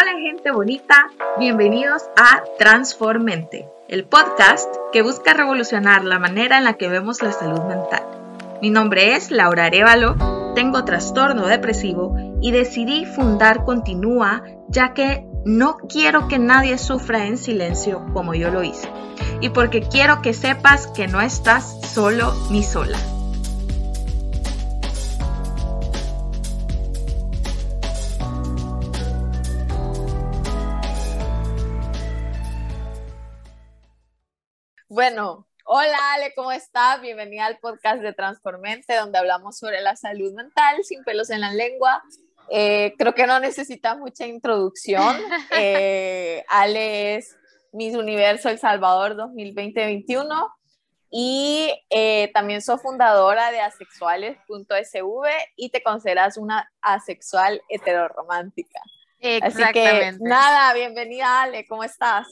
Hola gente bonita, bienvenidos a Transformente, el podcast que busca revolucionar la manera en la que vemos la salud mental. Mi nombre es Laura Arevalo, tengo trastorno depresivo y decidí fundar Continúa ya que no quiero que nadie sufra en silencio como yo lo hice y porque quiero que sepas que no estás solo ni sola. Bueno, hola Ale, ¿cómo estás? Bienvenida al podcast de Transformente, donde hablamos sobre la salud mental sin pelos en la lengua. Eh, creo que no necesita mucha introducción. Eh, Ale es Miss Universo El Salvador 2020-21 y eh, también soy fundadora de asexuales.sv y te consideras una asexual heteroromántica. Así que nada, bienvenida Ale, ¿cómo estás?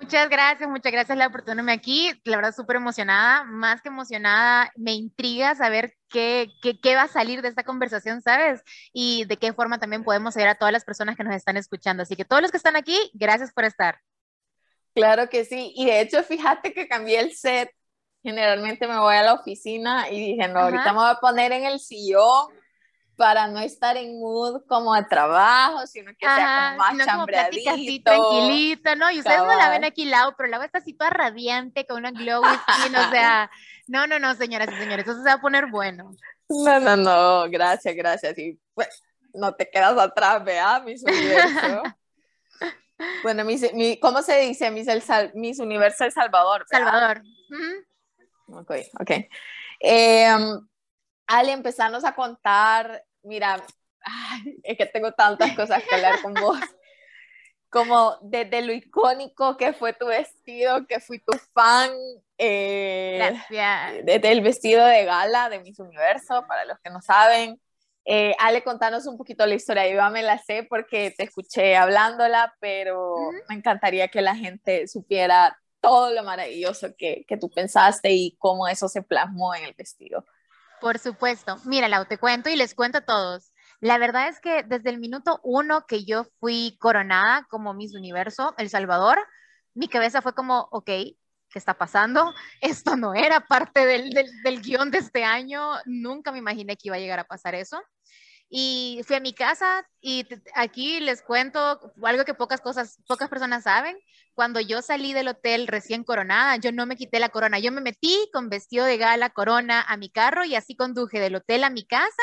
Muchas gracias, muchas gracias la oportunidad aquí. La verdad, súper emocionada, más que emocionada. Me intriga saber qué, qué, qué, va a salir de esta conversación, ¿sabes? Y de qué forma también podemos ayudar a todas las personas que nos están escuchando. Así que todos los que están aquí, gracias por estar. Claro que sí. Y de hecho, fíjate que cambié el set. Generalmente me voy a la oficina y dije, no, ahorita me voy a poner en el sillón para no estar en mood como de trabajo, sino que sea como más chambreadito. así tranquilita, ¿no? Y ustedes no la ven aquí lado, pero la está así toda radiante, con una glow skin, o sea, no, no, no, señoras y señores, eso se va a poner bueno. No, no, no, gracias, gracias, y pues, no te quedas atrás, vea, mis universo. bueno, mi, ¿cómo se dice? Mis, el, mis universo El Salvador. Salvador. Ok, ok. Eh, Ale, empezarnos a contar, mira, es que tengo tantas cosas que hablar con vos, como desde lo icónico que fue tu vestido, que fui tu fan, eh, Gracias. desde el vestido de gala de Miss Universo, para los que no saben. Eh, Ale, contanos un poquito la historia, yo me la sé porque te escuché hablándola, pero me encantaría que la gente supiera todo lo maravilloso que, que tú pensaste y cómo eso se plasmó en el vestido. Por supuesto. Mira, Lau, te cuento y les cuento a todos. La verdad es que desde el minuto uno que yo fui coronada como Miss Universo El Salvador, mi cabeza fue como, ok, ¿qué está pasando? Esto no era parte del, del, guion de este año. Nunca me imaginé que iba a llegar a pasar eso. Y fui a mi casa y aquí les cuento algo que pocas cosas, pocas personas saben. Cuando yo salí del hotel recién coronada, yo no me quité la corona, yo me metí con vestido de gala, corona a mi carro y así conduje del hotel a mi casa,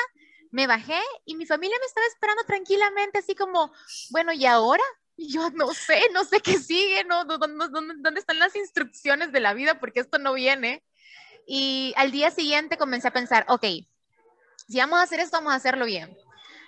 me bajé y mi familia me estaba esperando tranquilamente, así como, bueno, ¿y ahora? Y yo no sé, no sé qué sigue, no, ¿dónde, dónde, dónde están las instrucciones de la vida? Porque esto no viene. Y al día siguiente comencé a pensar, ok, si vamos a hacer esto, vamos a hacerlo bien.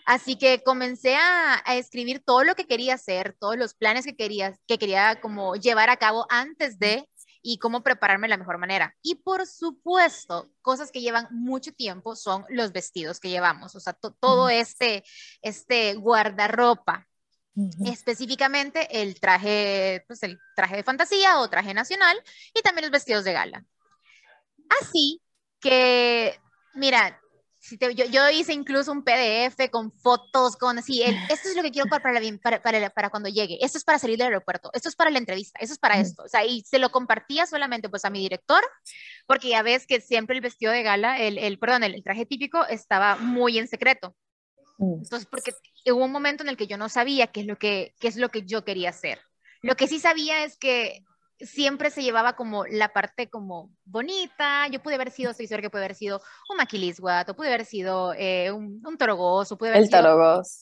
Así que comencé a, escribir todo lo que quería hacer, todos los planes que quería, que quería como llevar a cabo antes de y cómo prepararme de la mejor manera. Y por supuesto, cosas que llevan mucho tiempo son los vestidos que llevamos, o sea, todo este, este guardarropa. Específicamente el traje, pues el traje de fantasía o traje nacional y también los vestidos de gala. Así que, mira, yo, yo, hice incluso un PDF con fotos, con así, el, esto es lo que quiero para, para, para, para, cuando llegue, esto es para salir del aeropuerto, esto es para la entrevista, esto es para esto, o sea, y se lo compartía solamente pues a mi director, porque ya ves que siempre el vestido de gala, el, el perdón, el, traje típico estaba muy en secreto. Mm. Entonces, porque hubo un momento en el que yo no sabía qué es lo que, qué es lo que yo quería hacer. Lo que sí sabía es que siempre se llevaba como la parte como bonita. Yo pude haber sido, estoy segura que pude haber sido un maquilisguat, o pude haber sido eh, un, un o pude haber El sido...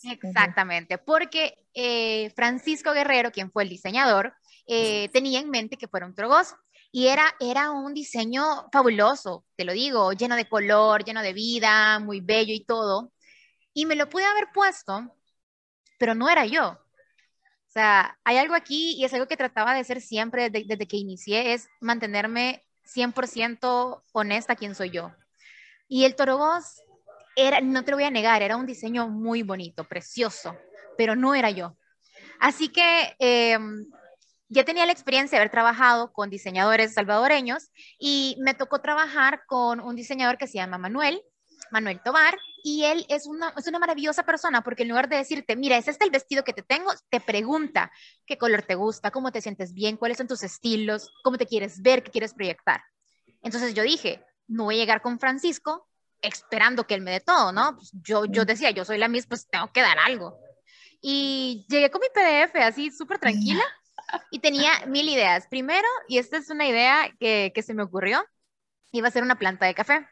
Exactamente, porque eh, Francisco Guerrero, quien fue el diseñador, eh, tenía en mente que fuera un torogoz. Y era, era un diseño fabuloso, te lo digo, lleno de color, lleno de vida, muy bello y todo. Y me lo pude haber puesto, pero no era yo. O sea, hay algo aquí y es algo que trataba de hacer siempre desde, que inicié, es mantenerme 100% honesta quién soy yo. Y el Torogoz era, no te lo voy a negar, era un diseño muy bonito, precioso, pero no era yo. Así que em, ya tenía la experiencia de haber trabajado con diseñadores salvadoreños y me tocó trabajar con un diseñador que se llama Manuel, Manuel Tobar, y él es una, es una maravillosa persona porque en lugar de decirte, mira, es este el vestido que te tengo, te pregunta qué color te gusta, cómo te sientes bien, cuáles son tus estilos, cómo te quieres ver, qué quieres proyectar. Entonces yo dije, no voy a llegar con Francisco esperando que él me dé todo, ¿no? Pues yo, yo decía, yo soy la misma, pues tengo que dar algo. Y llegué con mi PDF así súper tranquila y tenía mil ideas. Primero, y esta es una idea que, que se me ocurrió, iba a ser una planta de café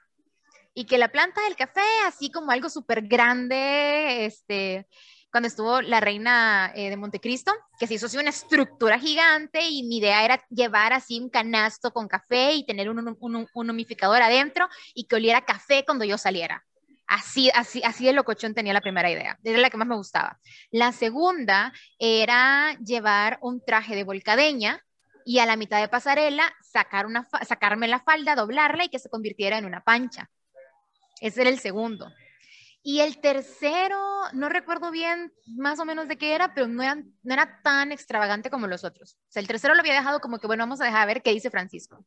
y que la planta del café, así como algo súper grande, este, cuando estuvo la reina eh, de Montecristo, que se hizo así una estructura gigante y mi idea era llevar así un canasto con café y tener un, un, un humificador adentro y que oliera café cuando yo saliera. Así, así, así de locochón tenía la primera idea. Era la que más me gustaba. La segunda era llevar un traje de volcadeña y a la mitad de pasarela sacar una, sacarme la falda, doblarla y que se convirtiera en una pancha. Ese era el segundo. Y el tercero, no recuerdo bien más o menos de qué era, pero no era, no era tan extravagante como los otros. O sea, el tercero lo había dejado como que, bueno, vamos a dejar ver qué dice Francisco.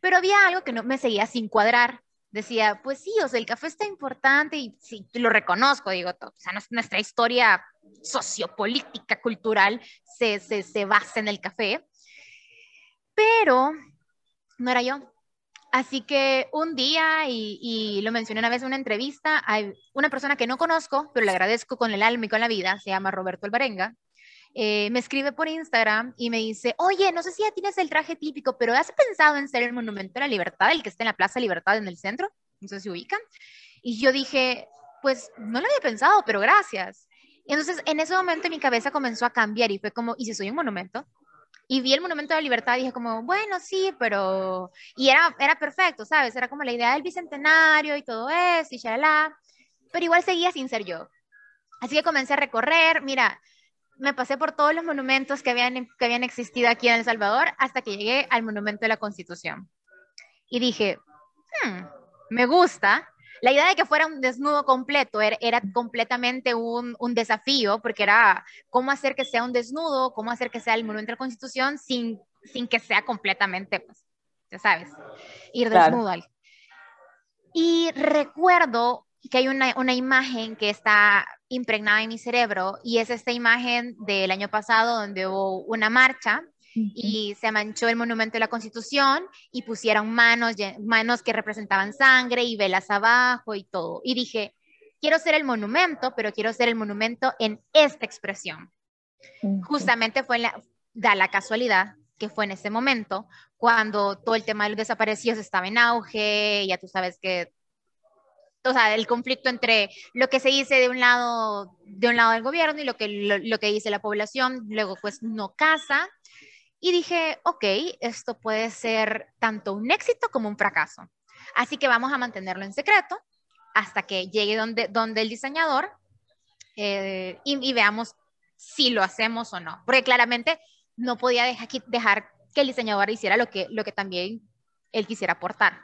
Pero había algo que no me seguía sin cuadrar. Decía, pues sí, o sea, el café está importante y sí, lo reconozco, digo, o sea, nuestra historia sociopolítica, cultural, se, se, se basa en el café. Pero no era yo. Así que un día, y, lo mencioné una vez en una entrevista, hay una persona que no conozco, pero le agradezco con el alma y con la vida, se llama Roberto Alvarenga, eh, me escribe por Instagram y me dice, oye, no sé si ya tienes el traje típico, pero ¿has pensado en ser el Monumento a la Libertad, el que está en la Plaza Libertad en el centro? No sé si ubican. Y yo dije, pues no lo había pensado, pero gracias. Entonces en ese momento mi cabeza comenzó a cambiar y fue como, ¿y si soy un monumento? Y vi el Monumento de la Libertad y dije como, bueno, sí, pero... Y era, era perfecto, ¿sabes? Era como la idea del bicentenario y todo eso y shalala, pero igual seguía sin ser yo. Así que comencé a recorrer, mira, me pasé por todos los monumentos que habían, que habían existido aquí en El Salvador hasta que llegué al Monumento de la Constitución. Y dije, hmm, me gusta, la idea de que fuera un desnudo completo era, completamente un, desafío, porque era cómo hacer que sea un desnudo, cómo hacer que sea el monumento de la Constitución sin, sin que sea completamente, pues, ya sabes, ir desnudo. Y recuerdo que hay una, una imagen que está impregnada en mi cerebro y es esta imagen del año pasado donde hubo una marcha y se manchó el monumento de la Constitución y pusieron manos, manos que representaban sangre y velas abajo y todo. Y dije, quiero ser el monumento, pero quiero ser el monumento en esta expresión. Justamente fue la, da la casualidad que fue en ese momento, cuando todo el tema de los desaparecidos estaba en auge, ya tú sabes que o sea, el conflicto entre lo que se dice de un lado, de un lado del gobierno y lo que, lo que dice la población, luego pues no casa, y dije, ok, esto puede ser tanto un éxito como un fracaso. Así que vamos a mantenerlo en secreto hasta que llegue donde, donde el diseñador eh, y, veamos si lo hacemos o no. Porque claramente no podía dejar, dejar que el diseñador hiciera lo que, lo que también él quisiera aportar.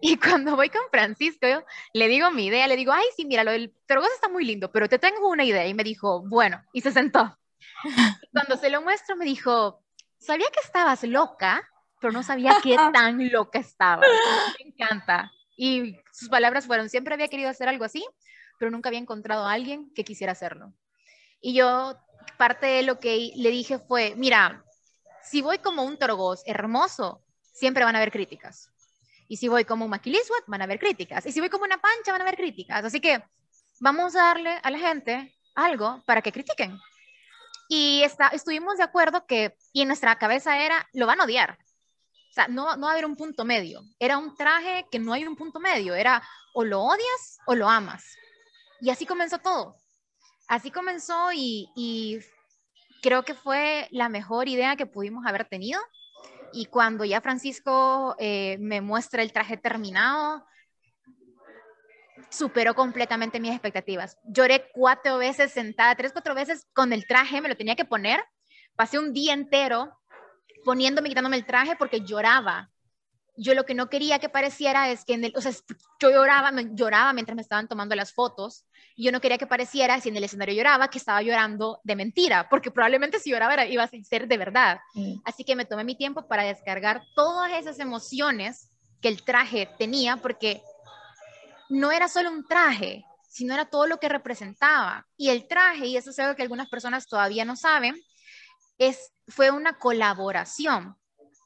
Y cuando voy con Francisco, le digo mi idea, le digo, ay, sí, mira, lo del está muy lindo, pero te tengo una idea. Y me dijo, bueno, y se sentó. cuando se lo muestro, me dijo, sabía que estabas loca, pero no sabía qué tan loca estaba. Me encanta. Y sus palabras fueron, siempre había querido hacer algo así, pero nunca había encontrado a alguien que quisiera hacerlo. Y yo, parte de lo que le dije fue, mira, si voy como un torgoz hermoso, siempre van a haber críticas. Y si voy como un maquiliswat, van a haber críticas. Y si voy como una pancha, van a haber críticas. Así que vamos a darle a la gente algo para que critiquen. Y está, estuvimos de acuerdo que, y en nuestra cabeza era, lo van a odiar. O sea, no, no va a haber un punto medio. Era un traje que no hay un punto medio. Era o lo odias o lo amas. Y así comenzó todo. Así comenzó y, creo que fue la mejor idea que pudimos haber tenido. Y cuando ya Francisco eh, me muestra el traje terminado, superó completamente mis expectativas. Lloré cuatro veces sentada, tres, cuatro veces con el traje, me lo tenía que poner. Pasé un día entero poniéndome, quitándome el traje porque lloraba. Yo lo que no quería que pareciera es que en el, o sea, yo lloraba, lloraba mientras me estaban tomando las fotos. Y yo no quería que pareciera, si en el escenario lloraba, que estaba llorando de mentira, porque probablemente si lloraba iba a ser de verdad. Mm. Así que me tomé mi tiempo para descargar todas esas emociones que el traje tenía, porque no era solo un traje, sino era todo lo que representaba. Y el traje, y eso es algo que algunas personas todavía no saben, es, fue una colaboración,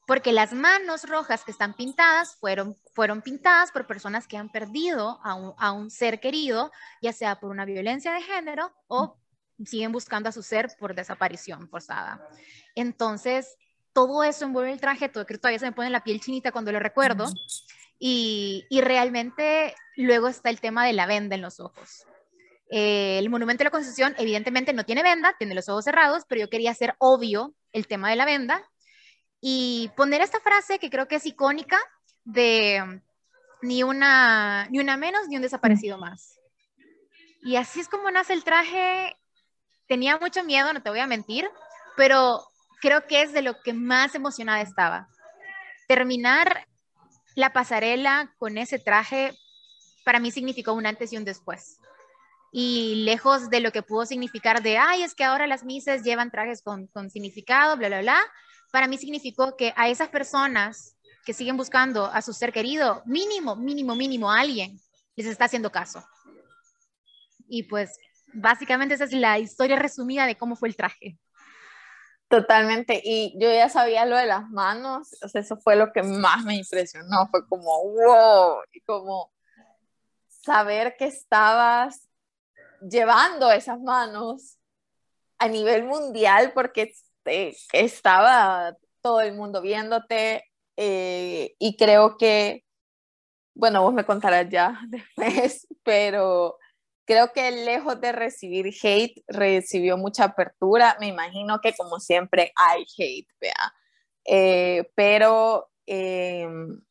porque las manos rojas que están pintadas fueron, fueron pintadas por personas que han perdido a un, a un ser querido, ya sea por una violencia de género o siguen buscando a su ser por desaparición forzada. Entonces, todo eso envuelve el traje, todo, todavía se me pone la piel chinita cuando lo recuerdo. Y, y realmente luego está el tema de la venda en los ojos. Eh, el Monumento de la Constitución evidentemente no tiene venda, tiene los ojos cerrados, pero yo quería hacer obvio el tema de la venda y poner esta frase que creo que es icónica de ni una, ni una menos ni un desaparecido más. Y así es como nace el traje. Tenía mucho miedo, no te voy a mentir, pero creo que es de lo que más emocionada estaba. Terminar la pasarela con ese traje para mí significó un antes y un después. Y lejos de lo que pudo significar de, ay, es que ahora las mises llevan trajes con, con significado, bla, bla, bla, para mí significó que a esas personas que siguen buscando a su ser querido, mínimo, mínimo, mínimo, alguien les está haciendo caso. Y pues básicamente esa es la historia resumida de cómo fue el traje. Totalmente, y yo ya sabía lo de las manos, o sea, eso fue lo que más me impresionó, fue como, wow, y como saber que estabas llevando esas manos a nivel mundial, porque este, estaba todo el mundo viéndote, eh, y creo que, bueno, vos me contarás ya después, pero creo que lejos de recibir hate, recibió mucha apertura. Me imagino que como siempre hay hate, vea. Eh, pero, em,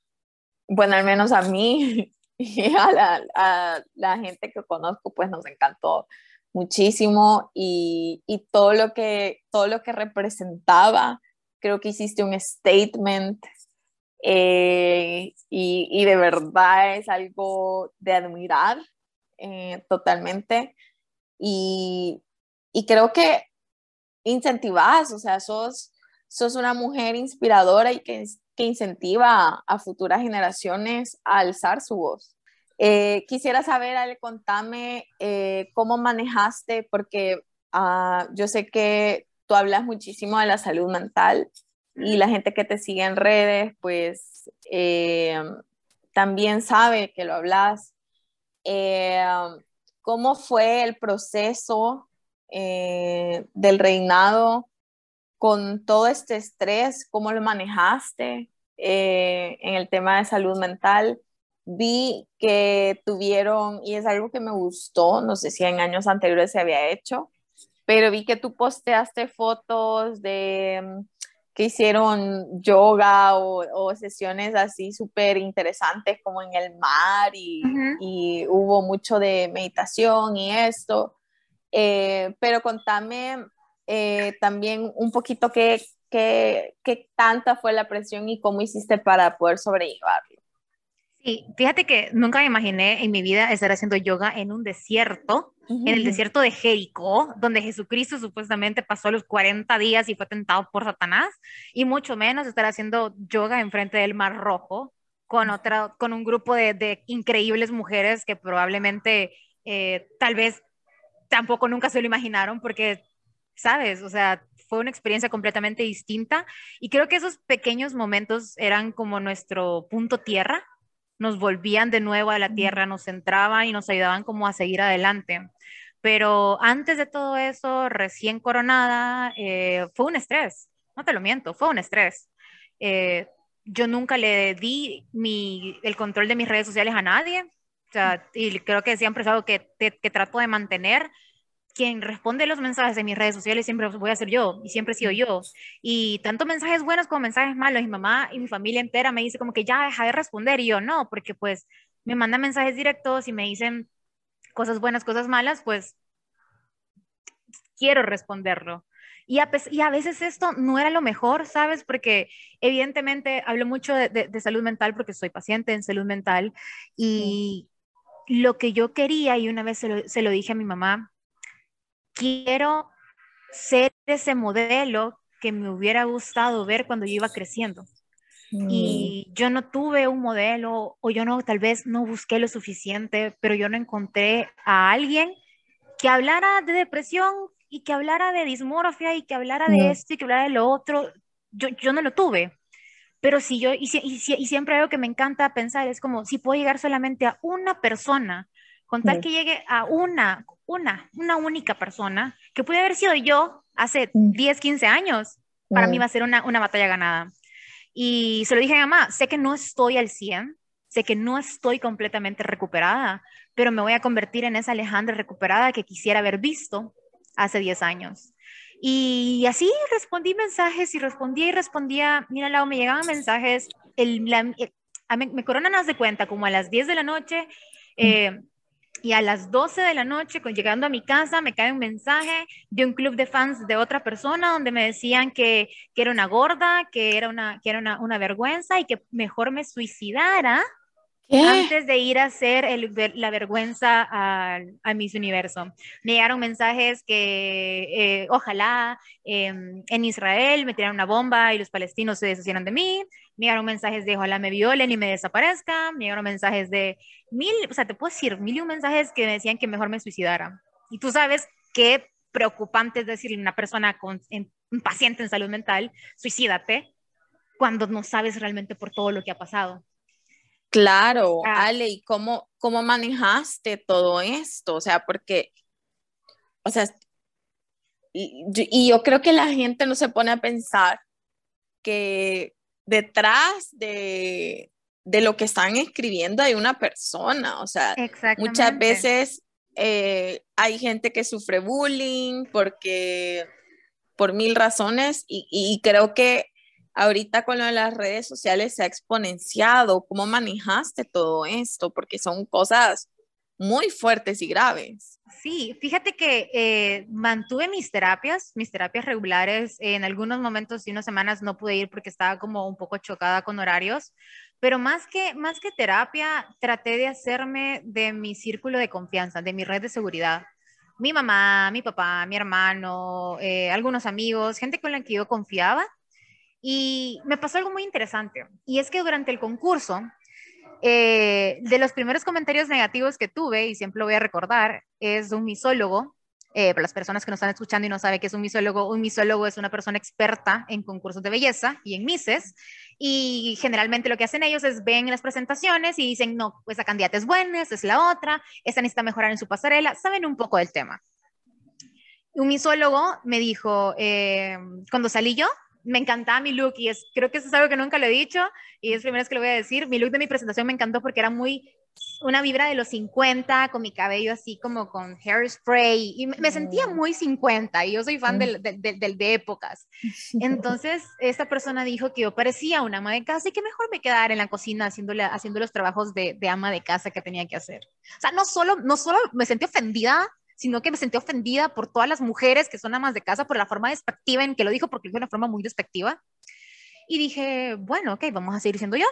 bueno, al menos a mí y a la, a la, gente que conozco, pues nos encantó muchísimo y, y, todo, lo que, todo lo que representaba, creo que hiciste un statement eh, y, y de verdad es algo de admirar eh, totalmente. Y, y, creo que incentivas, o sea, sos, sos una mujer inspiradora y que, que incentiva a, futuras generaciones a alzar su voz. Eh, quisiera saber, Ale, contame eh, cómo manejaste, porque uh, yo sé que tú hablas muchísimo de la salud mental y la gente que te sigue en redes, pues también sabe que lo hablas eh, cómo fue el proceso eh, del reinado con todo este estrés, cómo lo manejaste eh, en el tema de salud mental. Vi que tuvieron, y es algo que me gustó, no sé si en años anteriores se había hecho, pero vi que tú posteaste fotos de que hicieron yoga o, sesiones así súper interesantes como en el mar y, y, hubo mucho de meditación y esto. Eh, pero contame eh, también un poquito qué, qué, qué tanta fue la presión y cómo hiciste para poder sobrellevarlo. Sí, fíjate que nunca me imaginé en mi vida estar haciendo yoga en un desierto en el desierto de Jericó, donde Jesucristo supuestamente pasó los 40 días y fue tentado por Satanás, y mucho menos estar haciendo yoga enfrente del Mar Rojo con, otra, con un grupo de, increíbles mujeres que probablemente eh, tal vez tampoco nunca se lo imaginaron porque, ¿sabes? O sea, fue una experiencia completamente distinta y creo que esos pequeños momentos eran como nuestro punto tierra, nos volvían de nuevo a la tierra, nos centraban y nos ayudaban como a seguir adelante. Pero antes de todo eso, recién coronada, eh, fue un estrés, no te lo miento, fue un estrés. Eh, yo nunca le di mi, el control de mis redes sociales a nadie, o sea, y creo que siempre es algo que, que trato de mantener quien responde los mensajes de mis redes sociales siempre voy a ser yo y siempre he sido yo. Y tanto mensajes buenos como mensajes malos. Mi mamá y mi familia entera me dice como que ya deja de responder y yo no, porque pues me mandan mensajes directos y me dicen cosas buenas, cosas malas, pues quiero responderlo. Y a, y a, veces esto no era lo mejor, ¿sabes? Porque evidentemente hablo mucho de, de, salud mental porque soy paciente en salud mental y lo que yo quería, y una vez se lo, se lo dije a mi mamá, quiero ser ese modelo que me hubiera gustado ver cuando yo iba creciendo. y yo no tuve un modelo o yo no, tal vez no busqué lo suficiente, pero yo no encontré a alguien que hablara de depresión y que hablara de dismorfia y que hablara de esto y que hablara de lo otro. Yo, yo no lo tuve. Pero si yo, y, y, y, siempre algo que me encanta pensar es como si puedo llegar solamente a una persona, con tal que llegue a una, una, una única persona, que puede haber sido yo hace 10, 15 años, para mí va a ser una, una batalla ganada. Y se lo dije a mi mamá, sé que no estoy al 100, sé que no estoy completamente recuperada, pero me voy a convertir en esa Alejandra recuperada que quisiera haber visto hace 10 años. Y así respondí mensajes y respondía y respondía. Mira, Lau, me llegaban mensajes. El, me, coronan, haz de cuenta, como a las 10 de la noche. Eh, y a las 12 de la noche, llegando a mi casa, me cae un mensaje de un club de fans de otra persona donde me decían que, que era una gorda, que era, una, que era una, una vergüenza y que mejor me suicidara antes de ir a hacer el, la vergüenza a, a Miss Universo. Me llegaron mensajes que eh, ojalá em, en Israel me tiraran una bomba y los palestinos se deshicieran de mí. Me llegaron mensajes de ojalá me violen y me desaparezca. Me llegaron mensajes de mil, o sea, te puedo decir, mil y un mensajes que me decían que mejor me suicidara. Y tú sabes qué preocupante es decirle a una persona con un paciente en salud mental, suicídate, cuando no sabes realmente por todo lo que ha pasado. Claro, ah. Ale, ¿y cómo, cómo manejaste todo esto? O sea, porque, o sea, y, yo creo que la gente no se pone a pensar que detrás de, de lo que están escribiendo hay una persona, o sea, muchas veces eh, hay gente que sufre bullying porque por mil razones y, y creo que ahorita con lo de las redes sociales se ha exponenciado. ¿Cómo manejaste todo esto? Porque son cosas muy fuertes y graves. Sí, fíjate que eh, mantuve mis terapias, mis terapias regulares. En algunos momentos y unas semanas no pude ir porque estaba como un poco chocada con horarios, pero más que, más que terapia, traté de hacerme de mi círculo de confianza, de mi red de seguridad. Mi mamá, mi papá, mi hermano, eh, algunos amigos, gente con la que yo confiaba y me pasó algo muy interesante, y es que durante el concurso, eh, de los primeros comentarios negativos que tuve, y siempre lo voy a recordar, es un misólogo. Eh, para las personas que nos están escuchando y no saben qué es un misólogo, un misólogo es una persona experta en concursos de belleza y en mises, y generalmente lo que hacen ellos es ven las presentaciones y dicen, no, esa candidata es buena, esa es la otra, esta necesita mejorar en su pasarela, saben un poco del tema. Un misólogo me dijo, eh, cuando salí yo, me encantaba mi look y es, creo que eso es algo que nunca le he dicho y es primera vez que lo voy a decir. Mi look de mi presentación me encantó porque era muy una vibra de los 50 con mi cabello así como con hairspray y me, sentía mm. muy 50 y yo soy fan del, del, del, de épocas. Entonces, esta persona dijo que yo parecía una ama de casa y que mejor me quedara en la cocina haciendo los trabajos de, de ama de casa que tenía que hacer. O sea, no solo, no solo me sentí ofendida sino que me sentí ofendida por todas las mujeres que son amas de casa, por la forma despectiva en que lo dijo, porque fue una forma muy despectiva. Y dije, bueno, ok, vamos a seguir siendo yo.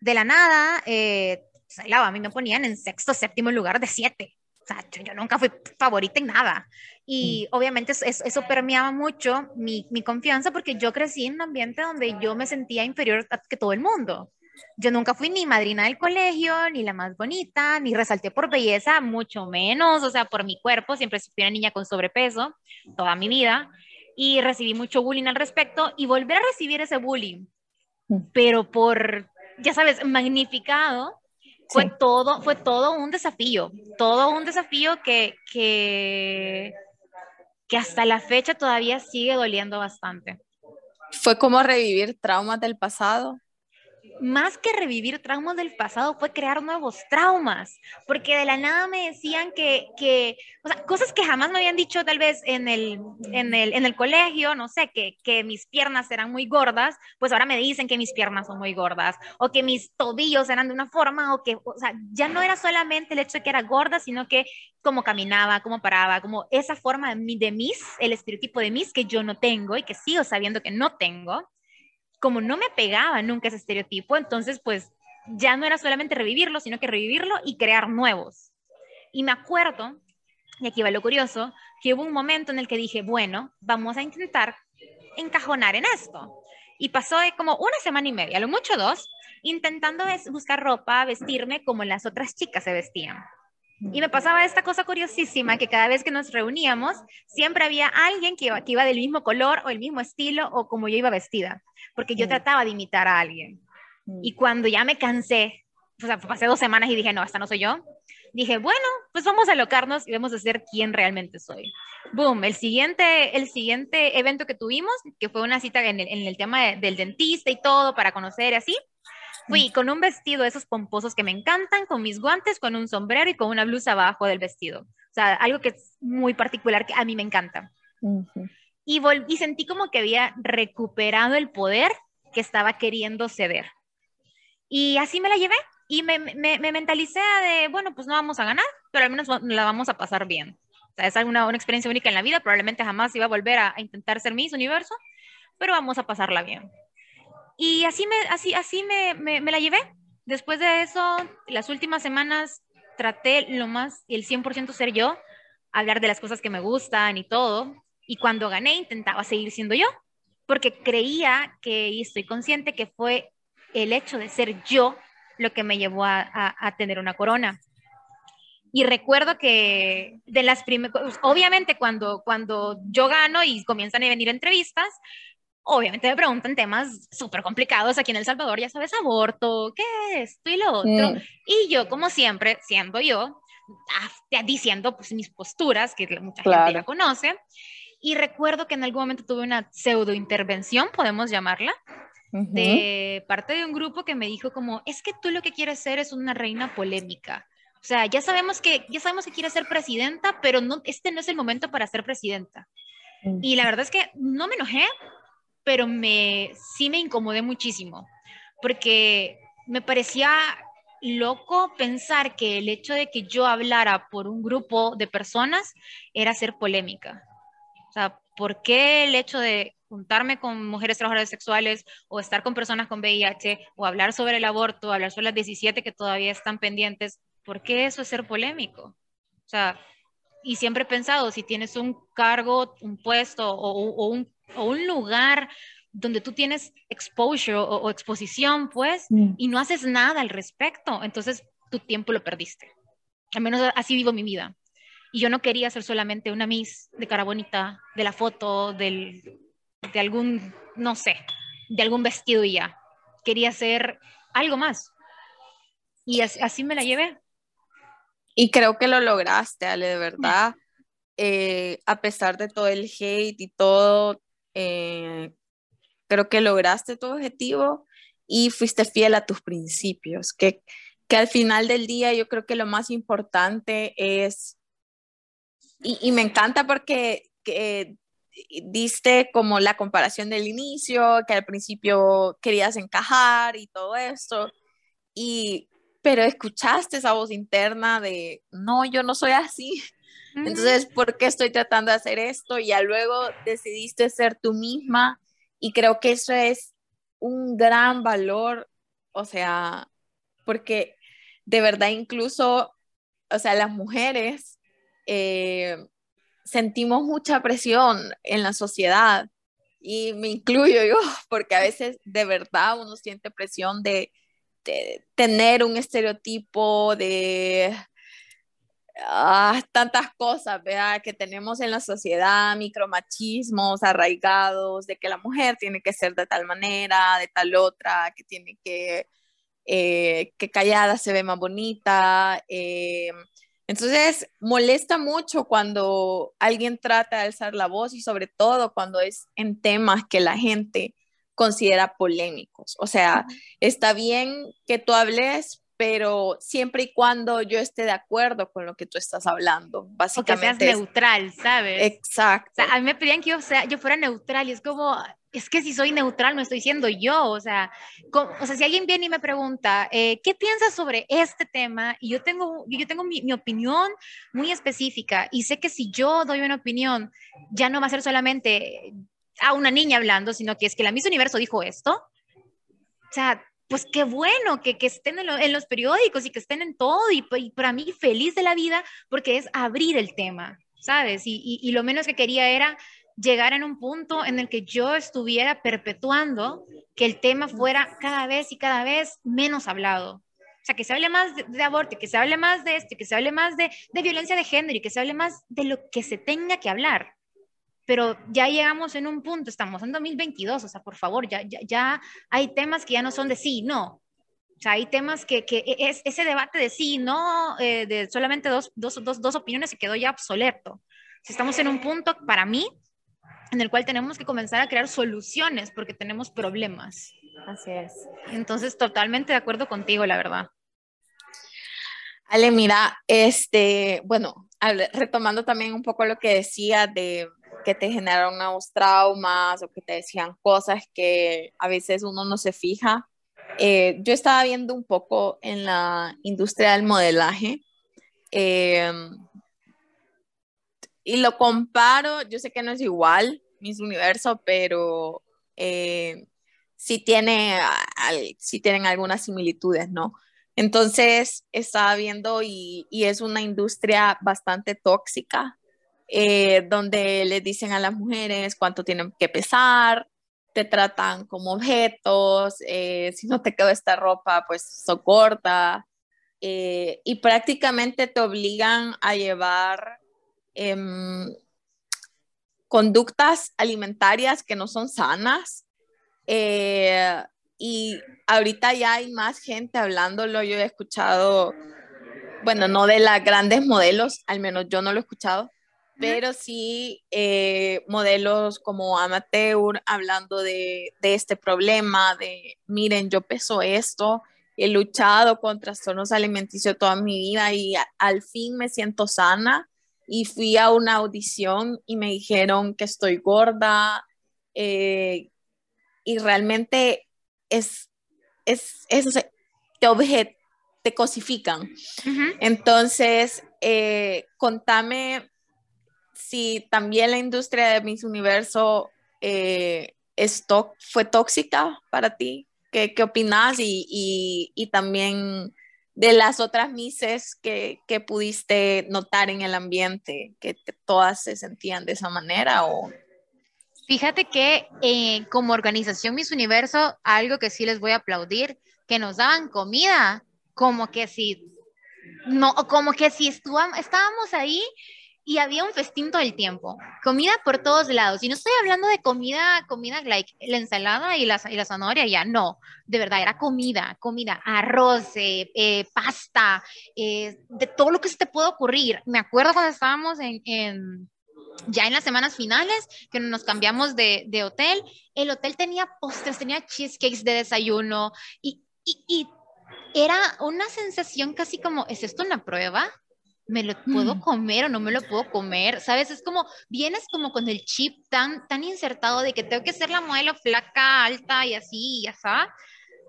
De la nada, eh, pues, a mí me ponían en sexto, séptimo lugar de siete. O sea, yo, nunca fui favorita en nada. Y mm. obviamente eso, eso permeaba mucho mi, mi, confianza porque yo crecí en un ambiente donde yo me sentía inferior a que todo el mundo. Yo nunca fui ni madrina del colegio, ni la más bonita, ni resalté por belleza, mucho menos, o sea, por mi cuerpo, siempre fui una niña con sobrepeso toda mi vida y recibí mucho bullying al respecto y volver a recibir ese bullying, mm. pero por, ya sabes, magnificado, fue todo, fue todo un desafío, todo un desafío que, que, que hasta la fecha todavía sigue doliendo bastante. Fue como revivir traumas del pasado más que revivir traumas del pasado, fue crear nuevos traumas, porque de la nada me decían que, que o sea, cosas que jamás me habían dicho tal vez en el, en el, en el colegio, no sé, que, que mis piernas eran muy gordas, pues ahora me dicen que mis piernas son muy gordas, o que mis tobillos eran de una forma, o que, o sea, ya no era solamente el hecho de que era gorda, sino que cómo caminaba, cómo paraba, como esa forma de, mis, el estereotipo de mis que yo no tengo y que sigo sabiendo que no tengo como no me pegaba nunca ese estereotipo, entonces pues ya no era solamente revivirlo, sino que revivirlo y crear nuevos. Y me acuerdo, y aquí va lo curioso, que hubo un momento en el que dije, bueno, vamos a intentar encajonar en esto. Y pasó como una semana y media, a lo mucho dos, intentando buscar ropa, vestirme como las otras chicas se vestían. Y me pasaba esta cosa curiosísima, que cada vez que nos reuníamos, siempre había alguien que iba, que iba del mismo color o el mismo estilo o como yo iba vestida, porque yo trataba de imitar a alguien. Y cuando ya me cansé, o sea, pasé dos semanas y dije, no, esta no soy yo, dije, bueno, pues vamos a alocarnos y vamos a ser quién realmente soy. Boom, el siguiente, el siguiente evento que tuvimos, que fue una cita en el, en el tema del dentista y todo para conocer así, Fui con un vestido de esos pomposos que me encantan, con mis guantes, con un sombrero y con una blusa abajo del vestido. O sea, algo que es muy particular que a mí me encanta. y, y sentí como que había recuperado el poder que estaba queriendo ceder. Y así me la llevé y me, me, me, mentalicé de, bueno, pues no vamos a ganar, pero al menos la vamos a pasar bien. O sea, es una, una experiencia única en la vida, probablemente jamás iba a volver a, a intentar ser Miss Universo, pero vamos a pasarla bien. Y así me, así, así me, me, la llevé. Después de eso, las últimas semanas traté lo más, el 100% ser yo, hablar de las cosas que me gustan y todo. Y cuando gané, intentaba seguir siendo yo, porque creía que, y estoy consciente que fue el hecho de ser yo lo que me llevó a, a, tener una corona. Y recuerdo que de las primeras, obviamente cuando, cuando yo gano y comienzan a venir entrevistas, obviamente me preguntan temas súper complicados aquí en El Salvador, ya sabes, aborto, ¿qué es? Esto y lo otro. Mm. Y yo, como siempre, siendo yo, ah, diciendo pues mis posturas, que mucha gente ya conoce, y recuerdo que en algún momento tuve una pseudo intervención, podemos llamarla, de parte de un grupo que me dijo como, es que tú lo que quieres ser es una reina polémica. O sea, ya sabemos que, ya sabemos que quieres ser presidenta, pero no, este no es el momento para ser presidenta. Mm. Y la verdad es que no me enojé, pero me, sí me incomodé muchísimo, porque me parecía loco pensar que el hecho de que yo hablara por un grupo de personas era ser polémica. O sea, ¿por qué el hecho de juntarme con mujeres trabajadoras sexuales o estar con personas con VIH o hablar sobre el aborto, hablar sobre las 17 que todavía están pendientes, ¿por qué eso es ser polémico? O sea, y siempre he pensado, si tienes un cargo, un puesto o, un, lugar donde tú tienes exposure o, exposición, pues, mm. y no haces nada al respecto, entonces tu tiempo lo perdiste. Al menos así vivo mi vida. Y yo no quería ser solamente una Miss de cara bonita, de la foto, del, de algún, no sé, de algún vestido y ya. Quería ser algo más. Y así me la llevé. Y creo que lo lograste, Ale, de verdad. Eh, a pesar de todo el hate y todo, eh, creo que lograste tu objetivo y fuiste fiel a tus principios, que, que al final del día yo creo que lo más importante es, y, y me encanta porque que, diste como la comparación del inicio, que al principio querías encajar y todo esto, y pero escuchaste esa voz interna de, no, yo no soy así. Entonces, ¿por qué estoy tratando de hacer esto? Y ya luego decidiste ser tú misma y creo que eso es un gran valor, o sea, porque de verdad incluso, o sea, las mujeres eh, sentimos mucha presión en la sociedad y me incluyo yo, porque a veces de verdad uno siente presión de tener un estereotipo de ah, tantas cosas ¿verdad? que tenemos en la sociedad, micromachismos arraigados, de que la mujer tiene que ser de tal manera, de tal otra, que tiene que, eh, que callada se ve más bonita. Eh, entonces, molesta mucho cuando alguien trata de alzar la voz y sobre todo cuando es en temas que la gente considera polémicos. O sea, está bien que tú hables, pero siempre y cuando yo esté de acuerdo con lo que tú estás hablando, básicamente. O que seas neutral, ¿sabes? Exacto. a mí me pedían que yo, sea, yo fuera neutral y es como, es que si soy neutral no estoy siendo yo, o sea, o sea si alguien viene y me pregunta, eh, ¿qué piensas sobre este tema? Y yo tengo, yo tengo mi, mi, opinión muy específica y sé que si yo doy una opinión, ya no va a ser solamente a una niña hablando, sino que es que la Miss Universo dijo esto. O sea, pues qué bueno que, que estén en, los periódicos y que estén en todo y, para mí feliz de la vida porque es abrir el tema, ¿sabes? Y, y, lo menos que quería era llegar en un punto en el que yo estuviera perpetuando que el tema fuera cada vez y cada vez menos hablado. O sea, que se hable más de, aborto, que se hable más de esto, que se hable más de, de, violencia de género y que se hable más de lo que se tenga que hablar. Pero ya llegamos en un punto, estamos en 2022, o sea, por favor, ya, ya, ya hay temas que ya no son de sí, no. O sea, hay temas que, que es, ese debate de sí, no, eh, de solamente dos, dos, dos, dos opiniones se quedó ya obsoleto. Estamos en un punto, para mí, en el cual tenemos que comenzar a crear soluciones porque tenemos problemas. Así es. Entonces, totalmente de acuerdo contigo, la verdad. Ale, mira, este, bueno, retomando también un poco lo que decía de que te generaron nuevos traumas o que te decían cosas que a veces uno no se fija. Eh, yo estaba viendo un poco en la industria del modelaje eh, y lo comparo, yo sé que no es igual Miss Universo, pero eh, sí, tiene, sí tienen algunas similitudes, ¿no? Entonces, estaba viendo y, es una industria bastante tóxica, eh, donde les dicen a las mujeres cuánto tienen que pesar, te tratan como objetos, eh, si no te quedó esta ropa, pues socorta, eh, y prácticamente te obligan a llevar em, conductas alimentarias que no son sanas. Y ahorita ya hay más gente hablándolo. Yo he escuchado, bueno, no de las grandes modelos, al menos yo no lo he escuchado, pero sí eh, modelos como amateur hablando de, de, este problema, de miren, yo peso esto, he luchado con trastornos alimenticios toda mi vida y al fin me siento sana. Y fui a una audición y me dijeron que estoy gorda eh, y realmente es, es, es te te cosifican. Entonces, eh, contame si también la industria de Miss Universo eh, fue tóxica para ti. ¿Qué, qué opinas? Y, y, también de las otras Misses que, que, pudiste notar en el ambiente, que, todas se sentían de esa manera o Fíjate que eh, como organización Miss Universo, algo que sí les voy a aplaudir, que nos daban comida, como que si, no, como que si estábamos ahí y había un festín todo el tiempo, comida por todos lados. Y no estoy hablando de comida, comida, like la ensalada y la, y la zanahoria, ya, no, de verdad, era comida, comida, arroz, eh, eh, pasta, de todo lo que se te puede ocurrir. Me acuerdo cuando estábamos en, en ya en las semanas finales, que nos cambiamos de, de hotel, el hotel tenía postres, tenía cheesecakes de desayuno y, y, y, era una sensación casi como, ¿es esto una prueba? ¿Me lo puedo mm. comer o no me lo puedo comer? ¿Sabes? Es como, vienes como con el chip tan, tan insertado de que tengo que ser la modelo flaca, alta y así, y así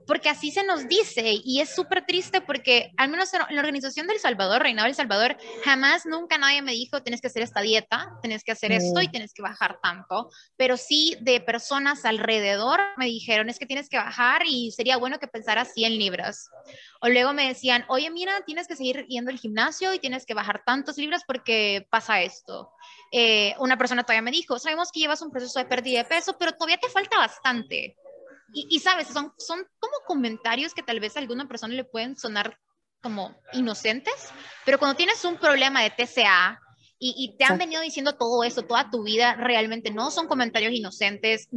porque así se nos dice y es súper triste porque al menos en la organización del Salvador, Reinado del Salvador, jamás, nunca nadie me dijo, tienes que hacer esta dieta, tienes que hacer esto y tienes que bajar tanto, pero sí de personas alrededor me dijeron, es que tienes que bajar y sería bueno que pensaras 100 libras. O luego me decían, oye, mira, tienes que seguir yendo al gimnasio y tienes que bajar tantos libras porque pasa esto. Eh, una persona todavía me dijo, sabemos que llevas un proceso de pérdida de peso, pero todavía te falta bastante. Y, sabes, son, son como comentarios que tal vez a alguna persona le pueden sonar como inocentes, pero cuando tienes un problema de TCA y, te han venido diciendo todo eso toda tu vida, realmente no son comentarios inocentes,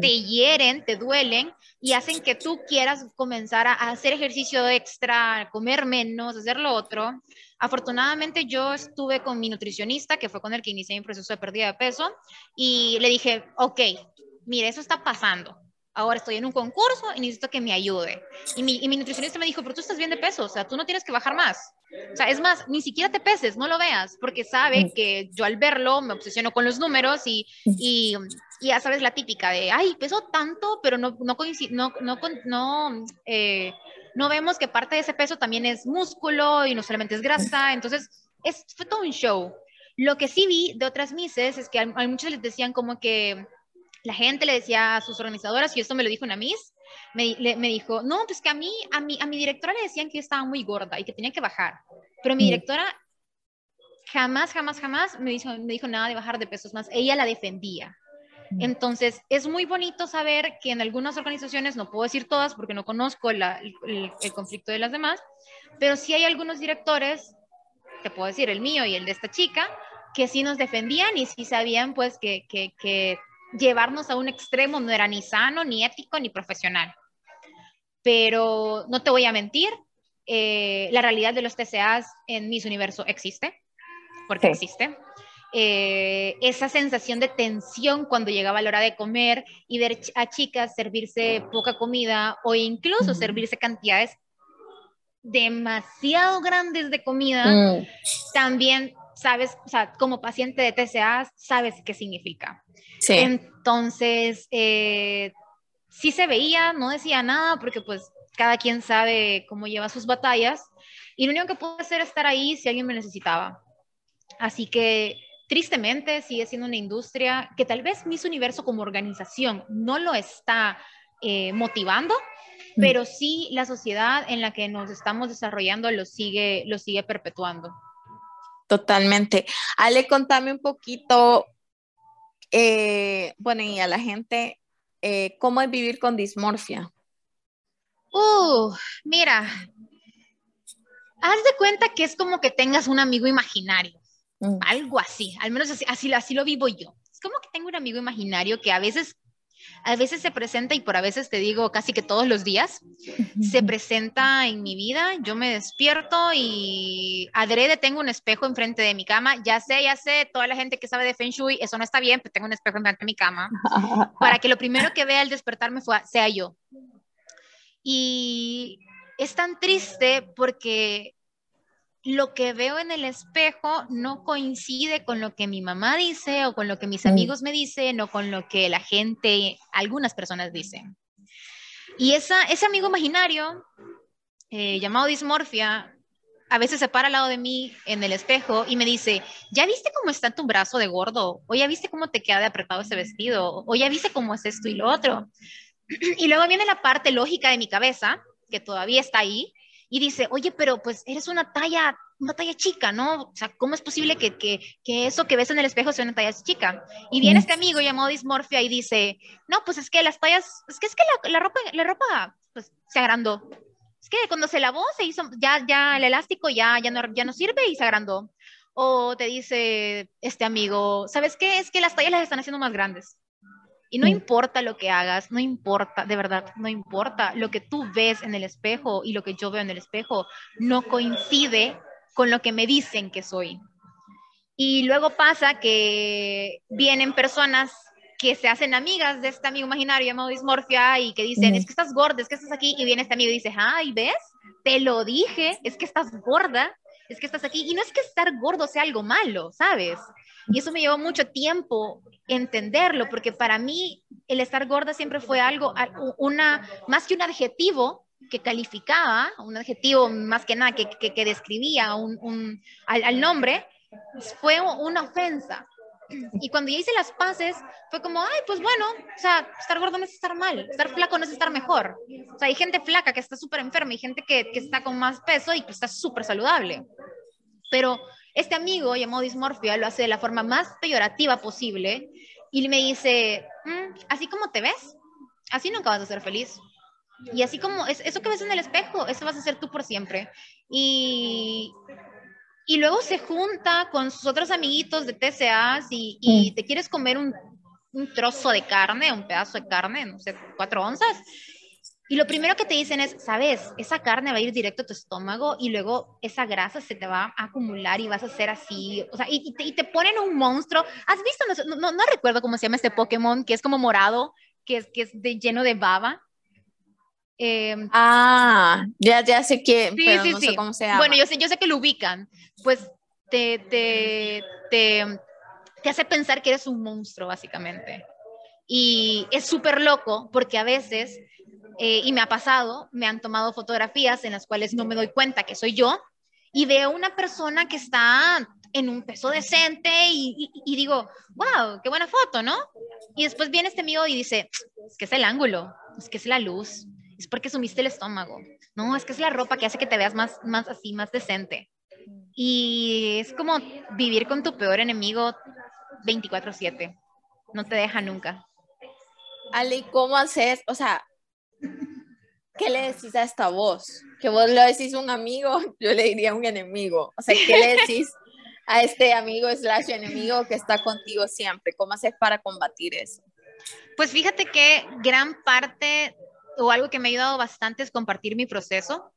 te hieren, te duelen y hacen que tú quieras comenzar a, hacer ejercicio extra, comer menos, hacer lo otro. Afortunadamente yo estuve con mi nutricionista, que fue con el que inicié mi proceso de pérdida de peso, y le dije, ok, mire, eso está pasando ahora estoy en un concurso y necesito que me ayude. Y mi, y mi, nutricionista me dijo, pero tú estás bien de peso, o sea, tú no tienes que bajar más. O sea, es más, ni siquiera te peses, no lo veas, porque sabe que yo al verlo me obsesiono con los números y, mm. y, ya sabes la típica de, ay, peso tanto, pero no, no, no, no, no, eh, no vemos que parte de ese peso también es músculo y no solamente es grasa. Entonces, es, fue todo un show. Lo que sí vi de otras mises es que a, a muchos les decían como que la gente le decía a sus organizadoras, y esto me lo dijo una Miss, me, me dijo, no, pues que a mí, a mi, a mi directora le decían que yo estaba muy gorda y que tenía que bajar, pero mi directora jamás, jamás, jamás me dijo, me dijo nada de bajar de pesos más. Ella la defendía. Entonces, es muy bonito saber que en algunas organizaciones, no puedo decir todas porque no conozco el, el, conflicto de las demás, pero sí hay algunos directores, te puedo decir el mío y el de esta chica, que sí nos defendían y sí sabían pues que, que, que llevarnos a un extremo no era ni sano, ni ético, ni profesional. Pero no te voy a mentir, eh, la realidad de los TCAs en Miss Universo existe, porque existe. Eh, esa sensación de tensión cuando llegaba la hora de comer y ver a chicas servirse poca comida o incluso servirse cantidades demasiado grandes de comida, mm. también sabes, o sea, como paciente de TCA, sabes qué significa. Sí. Entonces, eh, sí se veía, no decía nada, porque pues cada quien sabe cómo lleva sus batallas, y lo único que puedo hacer es estar ahí si alguien me necesitaba. Así que, tristemente, sigue siendo una industria que tal vez Miss Universo como organización no lo está eh, motivando, mm. pero sí la sociedad en la que nos estamos desarrollando lo sigue, lo sigue perpetuando. Totalmente. Ale, contame un poquito, eh, bueno, y a la gente, eh, ¿cómo es vivir con dismorfia? Uh, mira, haz de cuenta que es como que tengas un amigo imaginario, mm. algo así, al menos así, así, así lo vivo yo. Es como que tengo un amigo imaginario que a veces a veces se presenta y por a veces te digo casi que todos los días, se presenta en mi vida, yo me despierto y adrede tengo un espejo enfrente de mi cama, ya sé, ya sé, toda la gente que sabe de Feng Shui, eso no está bien, pero tengo un espejo enfrente de mi cama, para que lo primero que vea al despertarme sea yo. Y es tan triste porque lo que veo en el espejo no coincide con lo que mi mamá dice o con lo que mis mm. amigos me dicen o con lo que la gente, algunas personas dicen. Y esa, ese amigo imaginario, eh, llamado dismorfia, a veces se para al lado de mí en el espejo y me dice, ¿ya viste cómo está tu brazo de gordo? ¿O ya viste cómo te queda de apretado ese vestido? ¿O ya viste cómo es esto y lo otro? Y luego viene la parte lógica de mi cabeza, que todavía está ahí, y dice, oye, pero pues eres una talla, una talla chica, ¿no? O sea, ¿cómo es posible que, que, que eso que ves en el espejo sea una talla chica? Y viene este amigo llamado Dismorfia y dice, no, pues es que las tallas, es que es que la, la ropa, la ropa, pues se agrandó. Es que cuando se lavó, se hizo, ya, ya el elástico ya, ya, no, ya no sirve y se agrandó. O te dice este amigo, ¿sabes qué? Es que las tallas las están haciendo más grandes. Y no importa lo que hagas, no importa, de verdad, no importa. Lo que tú ves en el espejo y lo que yo veo en el espejo no coincide con lo que me dicen que soy. Y luego pasa que vienen personas que se hacen amigas de este amigo imaginario llamado dismorfia y que dicen, es que estás gorda, es que estás aquí, y viene este amigo y dice, ay, ¿ves? Te lo dije, es que estás gorda, es que estás aquí, y no es que estar gordo sea algo malo, ¿sabes? Y eso me llevó mucho tiempo entenderlo, porque para mí el estar gorda siempre fue algo, una, más que un adjetivo que calificaba, un adjetivo más que nada que, que, describía un, al, nombre, fue una ofensa. Y cuando yo hice las paces, fue como, ay, pues bueno, o sea, estar gordo no es estar mal, estar flaco no es estar mejor. O sea, hay gente flaca que está súper enferma y gente que, que, está con más peso y que está súper saludable. Pero este amigo llamado dismorfia lo hace de la forma más peyorativa posible y me dice, mm, así como te ves, así nunca vas a ser feliz. Y así como es, eso que ves en el espejo, eso vas a ser tú por siempre. Y, y luego se junta con sus otros amiguitos de TCAs y, y te quieres comer un, un trozo de carne, un pedazo de carne, no sé, cuatro onzas, y lo primero que te dicen es, sabes, esa carne va a ir directo a tu estómago y luego esa grasa se te va a acumular y vas a ser así, o sea, y, te, ponen un monstruo. ¿Has visto? No, no, recuerdo cómo se llama este Pokémon, que es como morado, que es, que es de, lleno de baba. Em, ah, ya, ya sé que, sí, pero sí, no sí. sé cómo se llama. Bueno, yo sé, yo sé que lo ubican. Pues te, te, te, te hace pensar que eres un monstruo, básicamente. Y es súper loco porque a veces eh, y me ha pasado, me han tomado fotografías en las cuales no me doy cuenta que soy yo y veo una persona que está en un peso decente y, digo, wow, qué buena foto, ¿no? Y después viene este amigo y dice, es que es el ángulo, es que es la luz, es porque sumiste el estómago, no, es que es la ropa que hace que te veas más, más así, más decente. Y es como vivir con tu peor enemigo 24/7. No te deja nunca. Ale, ¿cómo haces? O sea, ¿qué le decís a esta voz? Que vos le decís un amigo, yo le diría un enemigo. O sea, ¿qué le decís a este amigo slash enemigo que está contigo siempre? ¿Cómo haces para combatir eso? Pues fíjate que gran parte o algo que me ha ayudado bastante es compartir mi proceso